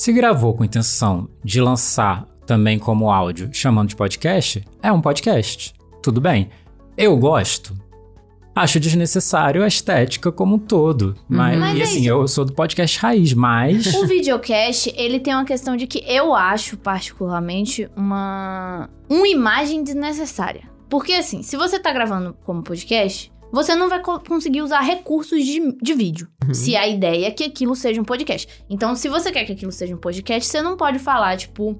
D: Se gravou com intenção de lançar também como áudio, chamando de podcast, é um podcast. Tudo bem. Eu gosto. Acho desnecessário a estética como um todo. Mas,
C: Mas
D: e
C: é
D: assim, eu sou do podcast raiz, mas.
C: O videocast, ele tem uma questão de que eu acho, particularmente, uma, uma imagem desnecessária. Porque, assim, se você tá gravando como podcast, você não vai co- conseguir usar recursos de, de vídeo. Se a ideia é que aquilo seja um podcast. Então, se você quer que aquilo seja um podcast, você não pode falar, tipo,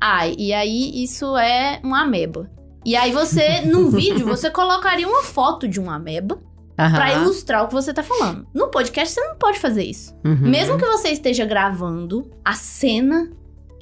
C: ah, e aí isso é uma ameba. E aí você, [LAUGHS] num vídeo, você colocaria uma foto de uma ameba
A: Aham.
C: pra ilustrar o que você tá falando. No podcast, você não pode fazer isso.
A: Uhum.
C: Mesmo que você esteja gravando a cena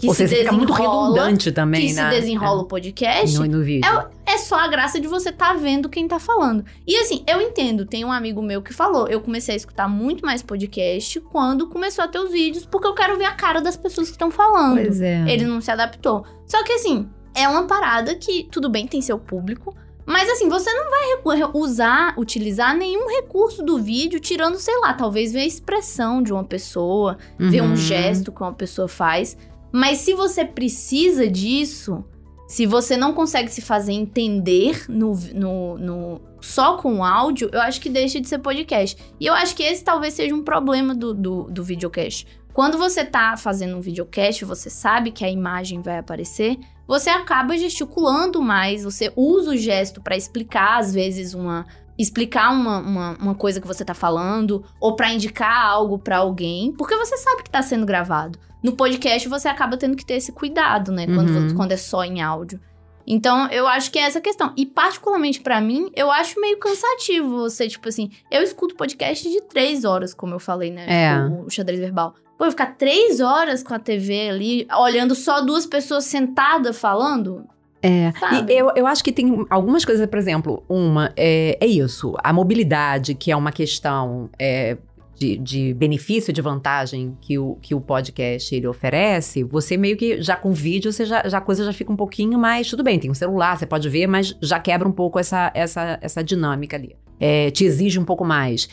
C: que
A: Ou
C: se
A: seja, fica muito redundante também,
C: que
A: né?
C: se desenrola o podcast,
A: no, no vídeo.
C: é só a graça de você tá vendo quem tá falando. E assim, eu entendo, tem um amigo meu que falou, eu comecei a escutar muito mais podcast quando começou a ter os vídeos, porque eu quero ver a cara das pessoas que estão falando.
A: Pois é.
C: Ele não se adaptou. Só que assim, é uma parada que tudo bem tem seu público, mas assim, você não vai usar, utilizar nenhum recurso do vídeo, tirando, sei lá, talvez ver a expressão de uma pessoa, ver um
A: Uhum.
C: gesto que uma pessoa faz. Mas se você precisa disso, se você não consegue se fazer entender no, no, no- só com o áudio, eu acho que deixa de ser podcast. E eu acho que esse talvez seja um problema do, do, do videocast. Quando você tá fazendo um videocast, você sabe que a imagem vai aparecer, você acaba gesticulando mais, você usa o gesto pra explicar, às vezes, uma. Explicar uma, uma, uma coisa que você tá falando, ou pra indicar algo pra alguém, porque você sabe que tá sendo gravado. No podcast, você acaba tendo que ter esse cuidado, né? Quando,
A: Uhum.
C: quando é só em áudio. Então, eu acho que é essa questão. E, particularmente pra mim, eu acho meio cansativo você, tipo assim, eu escuto podcast de três horas, como eu falei, né?
A: É.
C: Tipo, o xadrez verbal. Pô, eu ficar três horas com a TV ali, olhando só duas pessoas sentadas falando.
A: É,
C: Sabe?
A: e eu, eu acho que tem algumas coisas, por exemplo, uma é, é isso, a mobilidade, que é uma questão é, de, de benefício, de vantagem que o, que o podcast ele oferece, você meio que já com vídeo, você já, já a coisa já fica um pouquinho mais, tudo bem, tem um celular, você pode ver, mas já quebra um pouco essa, essa, essa dinâmica ali. É, te exige um pouco mais.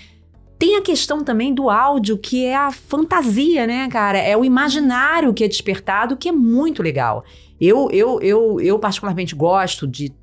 A: Tem a questão também do áudio, que é a fantasia, né, cara? É o imaginário que é despertado, que é muito legal. Eu, eu, eu, eu particularmente gosto de.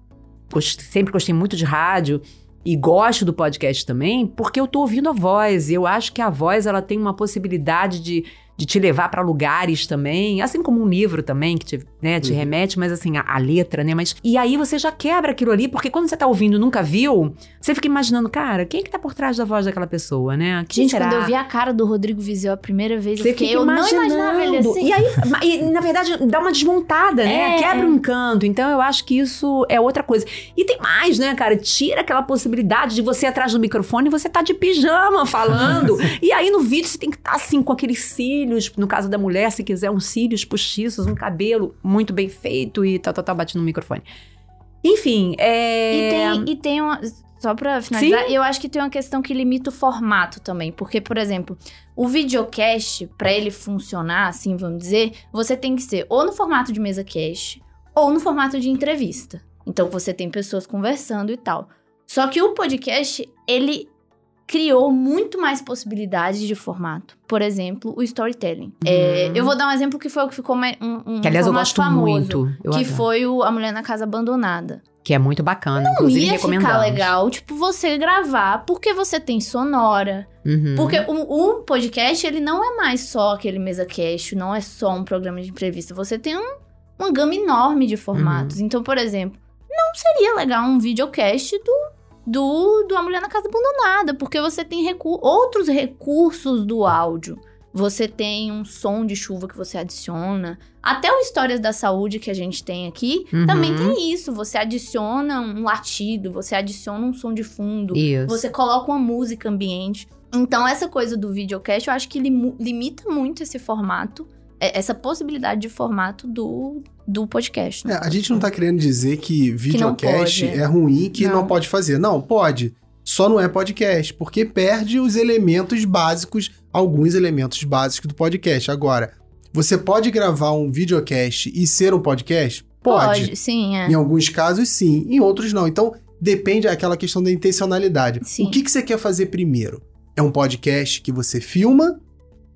A: Sempre gostei muito de rádio e gosto do podcast também, porque eu tô ouvindo a voz. Eu acho que a voz ela tem uma possibilidade de, de te levar para lugares também, assim como um livro também, que te, né, te
B: Uhum.
A: remete, mas assim, a, a letra, né? Mas, e aí você já quebra aquilo ali, porque quando você tá ouvindo e nunca viu, você fica imaginando, cara, quem é que tá por trás da voz daquela pessoa, né? Quem
C: Gente,
A: será?
C: quando eu vi a cara do Rodrigo Vizeu a primeira vez, eu
A: Você
C: fiquei,
A: fica
C: eu não imaginava ele assim.
A: E aí, e, na verdade, dá uma desmontada, né?
C: É,
A: Quebra
C: é.
A: um encanto. Então, eu acho que isso é outra coisa. E tem mais, né, cara? Tira aquela possibilidade de você ir atrás do microfone e você tá de pijama falando. [LAUGHS] e aí, no vídeo, você tem que estar assim, com aqueles cílios. No caso da mulher, se quiser, uns cílios postiços, um cabelo muito bem feito e tal, tal, tal, batendo no microfone. Enfim, é...
C: E tem, e tem uma. Só pra finalizar, eu acho que tem uma questão que limita o formato também. Porque, por exemplo, o videocast, pra ele funcionar, assim, vamos dizer, você tem que ser ou no formato de mesa cast ou no formato de entrevista. Então você tem pessoas conversando e tal. Só que o podcast, ele criou muito mais possibilidades de formato. Por exemplo, o storytelling. É, eu vou dar um exemplo que foi o que ficou mais, um, um
A: Que, aliás, eu gosto
C: famoso.
A: muito. Eu
C: que
A: adoro.
C: foi o A Mulher na Casa Abandonada.
A: Que é muito bacana,
C: Não
A: inclusive
C: ia ficar legal, tipo, você gravar, porque você tem sonora.
A: Uhum.
C: Porque o, o podcast, ele não é mais só aquele mesa cast, não é só um programa de entrevista. Você tem um, uma gama enorme de formatos.
A: Uhum.
C: Então, por exemplo, não seria legal um videocast do, do, do A Mulher na Casa Abandonada, porque você tem recu outros recursos do áudio. Você tem um som de chuva que você adiciona. Até o Histórias da Saúde que a gente tem aqui,
A: Uhum.
C: também tem isso. Você adiciona um latido, você adiciona um som de fundo.
A: Isso.
C: Você coloca uma música ambiente. Então, essa coisa do videocast, eu acho que limu- limita muito esse formato, é- essa possibilidade de formato do, do podcast. né?
B: É, a gente não tá querendo dizer que videocast
C: pode,
B: é. ruim, que não.
C: Não.
B: pode fazer. Não, pode. Só não é podcast, porque perde os elementos básicos, alguns elementos básicos do podcast. Agora, você pode gravar um videocast e ser um podcast? Pode.
C: sim, é.
B: Em alguns casos, sim. Em outros, não. Então, depende daquela questão da intencionalidade.
C: Sim.
B: O que, que você quer fazer primeiro? É um podcast que você filma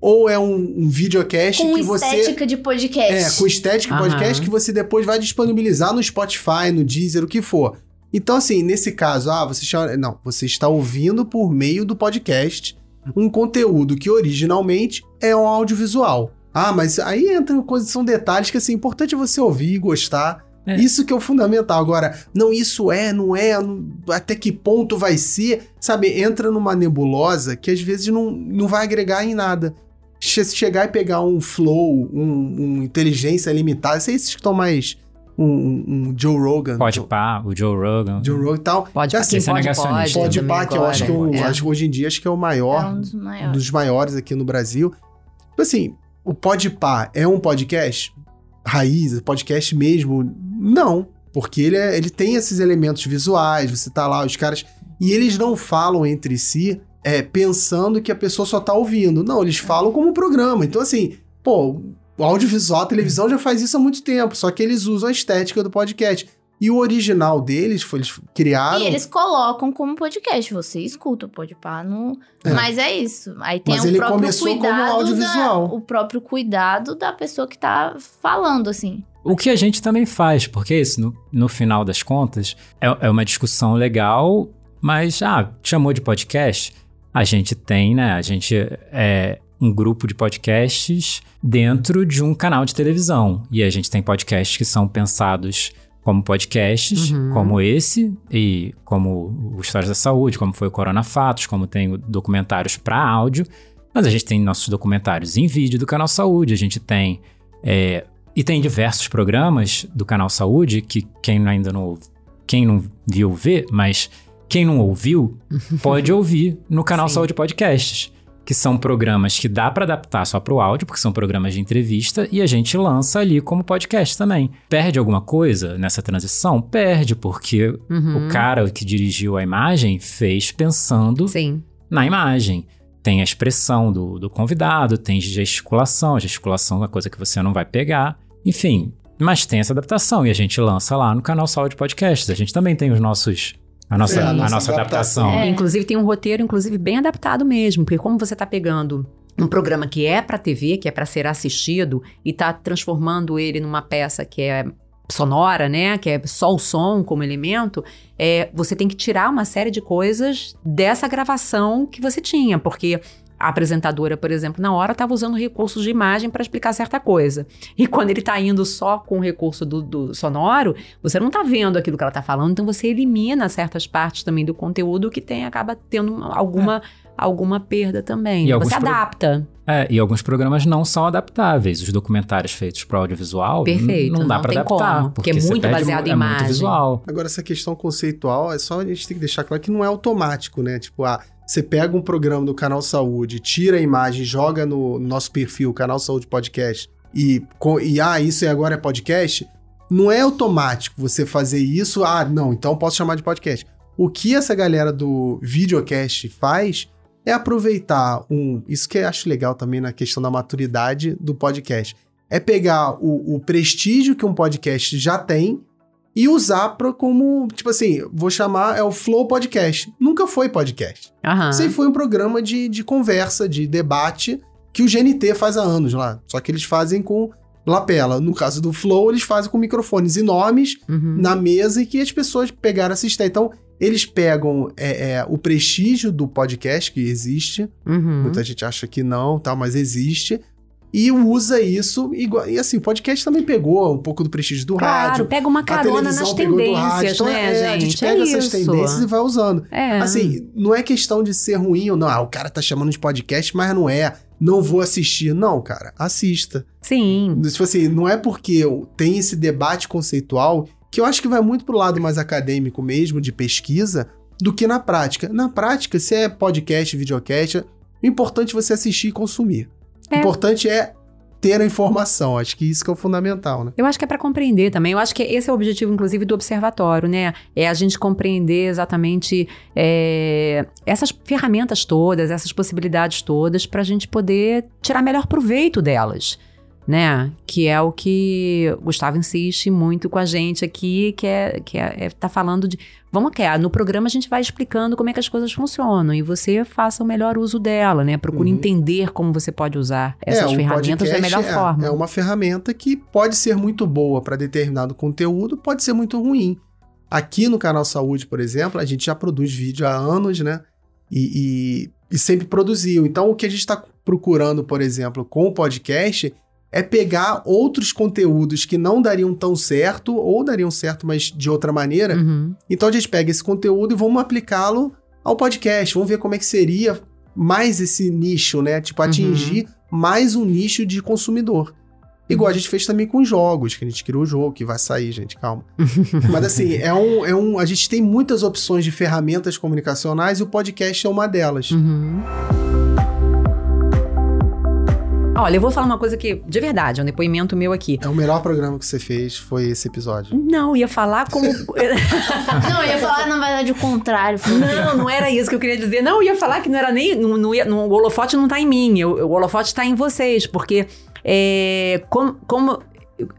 B: ou é um, um videocast
C: Com
B: que você.
C: estética de podcast.
B: É, com estética de podcast que você depois vai disponibilizar no Spotify, no Deezer, o que for. Então, assim, nesse caso, ah, você está, não, você está ouvindo por meio do podcast um conteúdo que originalmente é um audiovisual. Ah, mas aí entra coisas, são detalhes que, assim, importante é você ouvir e gostar.
D: É.
B: Isso que é o fundamental. Agora, não, isso é, não é, não- até que ponto vai ser, sabe? Entra numa nebulosa que às vezes não, não vai agregar em nada. Che- chegar e pegar um flow, um, um inteligência limitada, sei esses que estão mais. Um, um- um Joe Rogan.
D: Pode pá, o Joe Rogan.
B: Joe Rogan e tal.
A: Pode,
B: sei,
D: você é
A: pode, pode.
B: Pode pá, que eu acho que, eu,
A: agora.
B: acho que hoje em dia acho que é o maior,
C: É um dos maiores.
B: dos maiores aqui no Brasil. Tipo assim, o Podpah é um podcast raiz, podcast mesmo? Não, porque ele, é- ele tem esses elementos visuais, você tá lá, os caras... E eles não falam entre si é, pensando que a pessoa só tá ouvindo. Não, eles falam como programa. Então assim, pô, o audiovisual, a televisão já faz isso há muito tempo, só que eles usam a estética do podcast. E o original deles, foi, eles criaram...
C: E eles colocam como podcast. Você escuta o Podpah no...
B: É.
C: Mas é isso. Aí tem
B: Mas
C: o
B: ele
C: próprio
B: começou como
C: cuidado
B: audiovisual.
C: Da, o próprio cuidado da pessoa que tá falando, assim.
D: O que a gente também faz, porque isso, no, no final das contas, é, é uma discussão legal, mas, ah, chamou de podcast? A gente tem, né? A gente é um grupo de podcasts dentro de um canal de televisão. E a gente tem podcasts que são pensados como podcasts,
A: Uhum.
D: como esse, e como o Histórias da Saúde, como foi o Corona Fatos, como tem documentários para áudio. Mas a gente tem nossos documentários em vídeo do Canal Saúde, a gente tem. é, e tem diversos programas do Canal Saúde que quem ainda não, quem não viu vê, mas quem não ouviu [LAUGHS] pode ouvir no Canal
A: Sim.
D: Saúde Podcasts, que são programas que dá para adaptar só para o áudio, porque são programas de entrevista e a gente lança ali como podcast também. Perde alguma coisa nessa transição? Perde, porque
A: Uhum.
D: o cara que dirigiu a imagem fez pensando
A: Sim.
D: na imagem. Tem a expressão do, do convidado, tem gesticulação. A gesticulação é uma coisa que você não vai pegar. Enfim, mas tem essa adaptação e a gente lança lá no canal Saúde Podcasts. A gente também tem os nossos. A nossa,
B: É, a
D: a
B: nossa
D: nossa,
B: adaptação.
D: adaptação.
C: É.
A: Inclusive tem um roteiro, inclusive, bem adaptado mesmo, porque como você tá pegando um programa que é pra TV, que é pra ser assistido, e tá transformando ele numa peça que é sonora, né, que é só o som como elemento, é, você tem que tirar uma série de coisas dessa gravação que você tinha, porque a apresentadora, por exemplo, na hora estava usando recursos de imagem para explicar certa coisa. E quando ele está indo só com o recurso do, do sonoro, você não está vendo aquilo que ela está falando, então você elimina certas partes também do conteúdo que tem acaba tendo uma- alguma, alguma perda também.
D: E
A: Você
D: pro-
A: adapta.
D: É, e alguns programas não são adaptáveis. Os documentários feitos para audiovisual
A: Perfeito,
D: não dá para adaptar.
A: como, porque é
D: você
A: muito baseado em
D: é muito
A: imagem.
D: visual.
B: Agora, essa questão conceitual, é só a gente tem que deixar claro que não é automático, né? Tipo, ah, você pega um programa do Canal Saúde, tira a imagem, joga no nosso perfil, Canal Saúde Podcast, e, e ah, isso agora é podcast. Não é automático você fazer isso, ah, não, então posso chamar de podcast. O que essa galera do videocast faz é aproveitar um. Isso que eu acho legal também na questão da maturidade do podcast. É pegar o, o prestígio que um podcast já tem e usar pra como, tipo assim, vou chamar, é o Flow Podcast. Nunca foi podcast.
A: Aham.
B: Sempre foi um programa de, de conversa, de debate, que o GNT faz há anos lá. Só que eles fazem com lapela. No caso do Flow, eles fazem com microfones enormes
A: Uhum.
B: na mesa e que as pessoas pegaram a assistir. Então, eles pegam é, é, o prestígio do podcast que existe,
A: Uhum.
B: Muita gente acha que não, tal, mas existe. E usa isso igual. E assim, o podcast também pegou um pouco do prestígio do
A: Claro,
B: rádio.
A: pega uma carona nas tendências,
B: Então,
A: né,
B: é,
A: gente?
B: a gente
A: É
B: pega essas
A: isso.
B: tendências e vai usando.
A: É.
B: Assim, não é questão de ser ruim ou não. Ah, o cara tá chamando de podcast, mas não é. Não vou assistir. Não, cara, assista.
A: Sim.
B: Tipo assim, não é porque tem esse debate conceitual que eu acho que vai muito pro lado mais acadêmico mesmo, de pesquisa, do que na prática. Na prática, se é podcast, videocast, o importante é você assistir e consumir. O
A: É.
B: importante é ter a informação. Acho que isso que é o fundamental, né?
A: Eu acho que é para compreender também. Eu acho que esse é o objetivo, inclusive, do observatório, né? É a gente compreender exatamente é, essas ferramentas todas, essas possibilidades todas, para a gente poder tirar melhor proveito delas. Né? Que é o que o Gustavo insiste muito com a gente aqui, que é que é, é tá falando de vamos que no programa a gente vai explicando como é que as coisas funcionam e você faça o melhor uso dela, né? Procure
B: Uhum.
A: entender como você pode usar essas
B: o
A: ferramentas da melhor
B: é,
A: forma.
B: É uma ferramenta que pode ser muito boa para determinado conteúdo, pode ser muito ruim. Aqui no canal Saúde, por exemplo, a gente já produz vídeo há anos, né? E, e, e sempre produziu. Então, o que a gente está procurando, por exemplo, com o podcast é pegar outros conteúdos que não dariam tão certo, ou dariam certo, mas de outra maneira.
A: Uhum.
B: Então, a gente pega esse conteúdo e vamos aplicá-lo ao podcast. Vamos ver como é que seria mais esse nicho, né? Tipo, atingir mais um nicho de consumidor. Igual a gente fez também com jogos, que a gente criou o jogo, que vai sair, gente, calma. [LAUGHS] Mas assim, é um, é um. A gente tem muitas opções de ferramentas comunicacionais e o podcast é uma delas.
A: Uhum. Olha, eu vou falar uma coisa que, de verdade, é um depoimento meu aqui.
B: É o melhor programa que você fez, foi esse episódio.
A: Não, ia falar como. [LAUGHS] [LAUGHS]
C: Não, ia falar, na verdade, o contrário.
A: Não, não era isso que eu queria dizer. Não, ia falar que não era nem. Não, não ia, não, o holofote não tá em mim, eu- o holofote tá em vocês, porque é, como, como-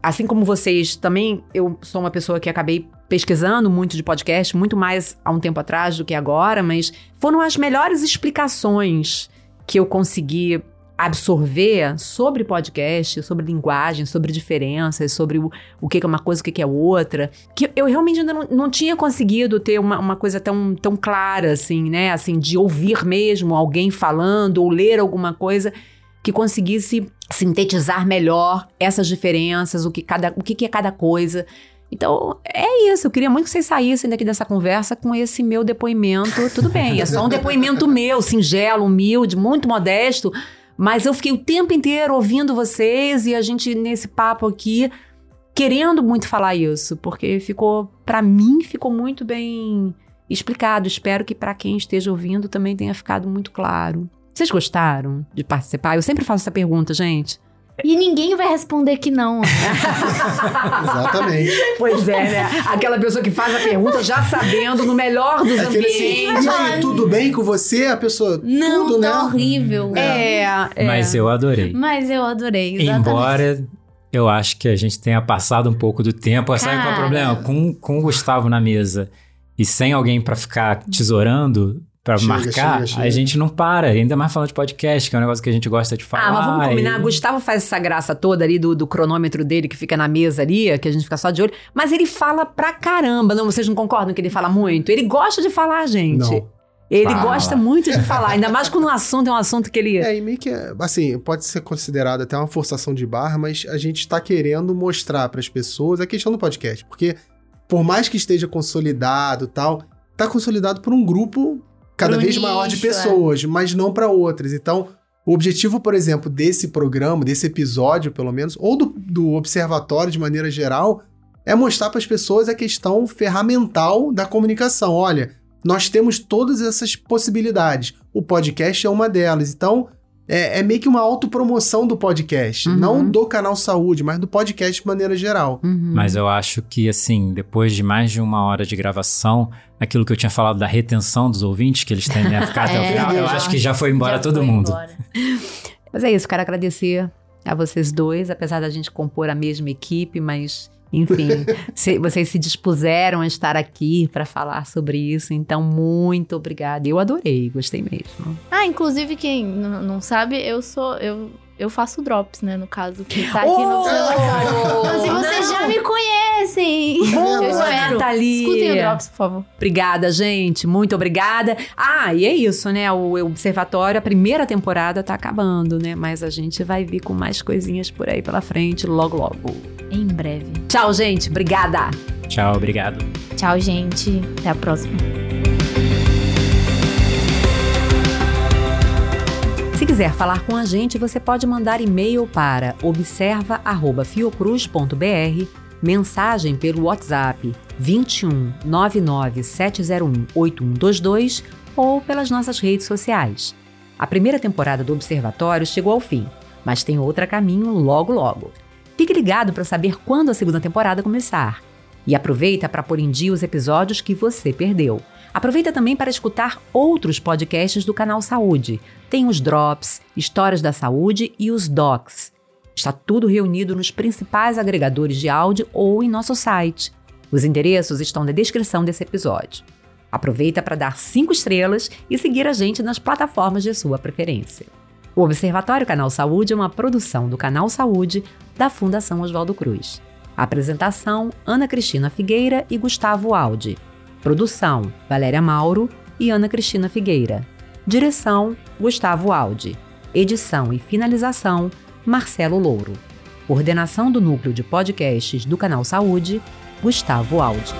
A: Assim como vocês também, eu sou uma pessoa que acabei pesquisando muito de podcast, muito mais há um tempo atrás do que agora, mas foram as melhores explicações que eu consegui absorver sobre podcast, sobre linguagem, sobre diferenças, sobre o, o que é uma coisa, o que é outra, que eu realmente ainda não, não tinha conseguido ter uma, uma coisa tão, tão clara, assim, né? Assim, de ouvir mesmo alguém falando ou ler alguma coisa que conseguisse sintetizar melhor essas diferenças, o que, cada, o que é cada coisa. Então, é isso. Eu queria muito que vocês saíssem daqui dessa conversa com esse meu depoimento. Tudo bem, é só um depoimento meu, singelo, humilde, muito modesto. Mas eu fiquei o tempo inteiro ouvindo vocês e a gente, nesse papo aqui, querendo muito falar isso, porque ficou, pra mim, ficou muito bem explicado. Espero que pra quem esteja ouvindo também tenha ficado muito claro. Vocês gostaram de participar? Eu sempre faço essa pergunta, gente.
C: E ninguém vai responder que não. [LAUGHS]
B: Exatamente.
A: Pois é, né? Aquela pessoa que faz a pergunta já sabendo no melhor dos
B: Aquele assim,
A: ambientes.
B: e aí, tudo bem com você? A pessoa,
C: Não,
B: tudo,
C: tá
B: né?
C: horrível.
A: É, é.
D: Mas eu adorei.
C: Mas eu adorei, exatamente.
D: Embora eu acho que a gente tenha passado um pouco do tempo. Sabe qual é o
C: Cara.
D: problema? Com, com o Gustavo na mesa e sem alguém pra ficar tesourando, pra
B: Chega,
D: marcar,
B: chega, chega.
D: a gente não para. Ainda mais falando de podcast, que é um negócio que a gente gosta de falar.
A: Ah, mas vamos combinar.
D: e-
A: Gustavo faz essa graça toda ali do, do cronômetro dele que fica na mesa ali, que a gente fica só de olho. Mas ele fala pra caramba. Não, vocês não concordam que ele fala muito? Ele gosta de falar, gente.
B: Não.
A: Ele
D: Fala.
A: gosta muito de [LAUGHS] falar. Ainda mais quando o assunto é um assunto que ele.
B: É, e meio que, assim, pode ser considerado até uma forçação de barra, mas a gente tá querendo mostrar pras pessoas a questão do podcast. Porque, por mais que esteja consolidado e tal, tá consolidado por um grupo cada
C: Pro
B: vez maior de
C: nicho, é.
B: pessoas, mas não pra outras. Então, o objetivo, por exemplo, desse programa, desse episódio, pelo menos, ou do, do observatório de maneira geral, é mostrar pras pessoas a questão ferramental da comunicação. Olha, nós temos todas essas possibilidades. O podcast é uma delas. Então, é, é meio que uma autopromoção do podcast.
A: Uhum.
B: Não do canal Saúde, mas do podcast de maneira geral.
A: Uhum.
D: Mas eu acho que, assim, depois de mais de uma hora de gravação, aquilo que eu tinha falado da retenção dos ouvintes, que eles tendem a ficar [LAUGHS] até o
C: É,
D: final, eu
C: já-
D: acho que já foi embora
C: Já
D: todo
C: foi
D: mundo.
C: embora.
A: Mas é isso, quero agradecer a vocês dois, apesar da gente compor a mesma equipe, mas enfim, [LAUGHS] se- vocês se dispuseram a estar aqui para falar sobre isso, então muito obrigada. Eu adorei, gostei mesmo.
C: Ah, inclusive, quem não sabe, eu sou. Eu, eu faço drops, né? No caso, que tá aqui
A: Oh!
C: no observatório. Então, se vocês já me conhecem, eu espero.
A: Nathalie.
C: Escutem o drops, por favor.
A: Obrigada, gente. Muito obrigada. Ah, e é isso, né? O Observatório, a primeira temporada tá acabando, né? Mas a gente vai vir com mais coisinhas por aí pela frente, logo, logo.
C: Em breve.
A: Tchau, gente. Obrigada.
D: Tchau, obrigado.
C: Tchau, gente. Até a próxima.
A: Se quiser falar com a gente, você pode mandar e-mail para observa@fiocruz.br, mensagem pelo WhatsApp 21 99 701 8122 ou pelas nossas redes sociais. A primeira temporada do Observatório chegou ao fim, mas tem outra a caminho logo logo. Fique ligado para saber quando a segunda temporada começar. E aproveita para pôr em dia os episódios que você perdeu. Aproveita também para escutar outros podcasts do canal Saúde. Tem os Drops, Histórias da Saúde e os Docs. Está tudo reunido nos principais agregadores de áudio ou em nosso site. Os endereços estão na descrição desse episódio. Aproveita para dar cinco estrelas e seguir a gente nas plataformas de sua preferência. O Observatório Canal Saúde é uma produção do Canal Saúde da Fundação Oswaldo Cruz. Apresentação: Ana Cristina Figueira e Gustavo Aldi. Produção: Valéria Mauro e Ana Cristina Figueira. Direção: Gustavo Aldi. Edição e finalização: Marcelo Louro. Coordenação do Núcleo de Podcasts do Canal Saúde: Gustavo Aldi.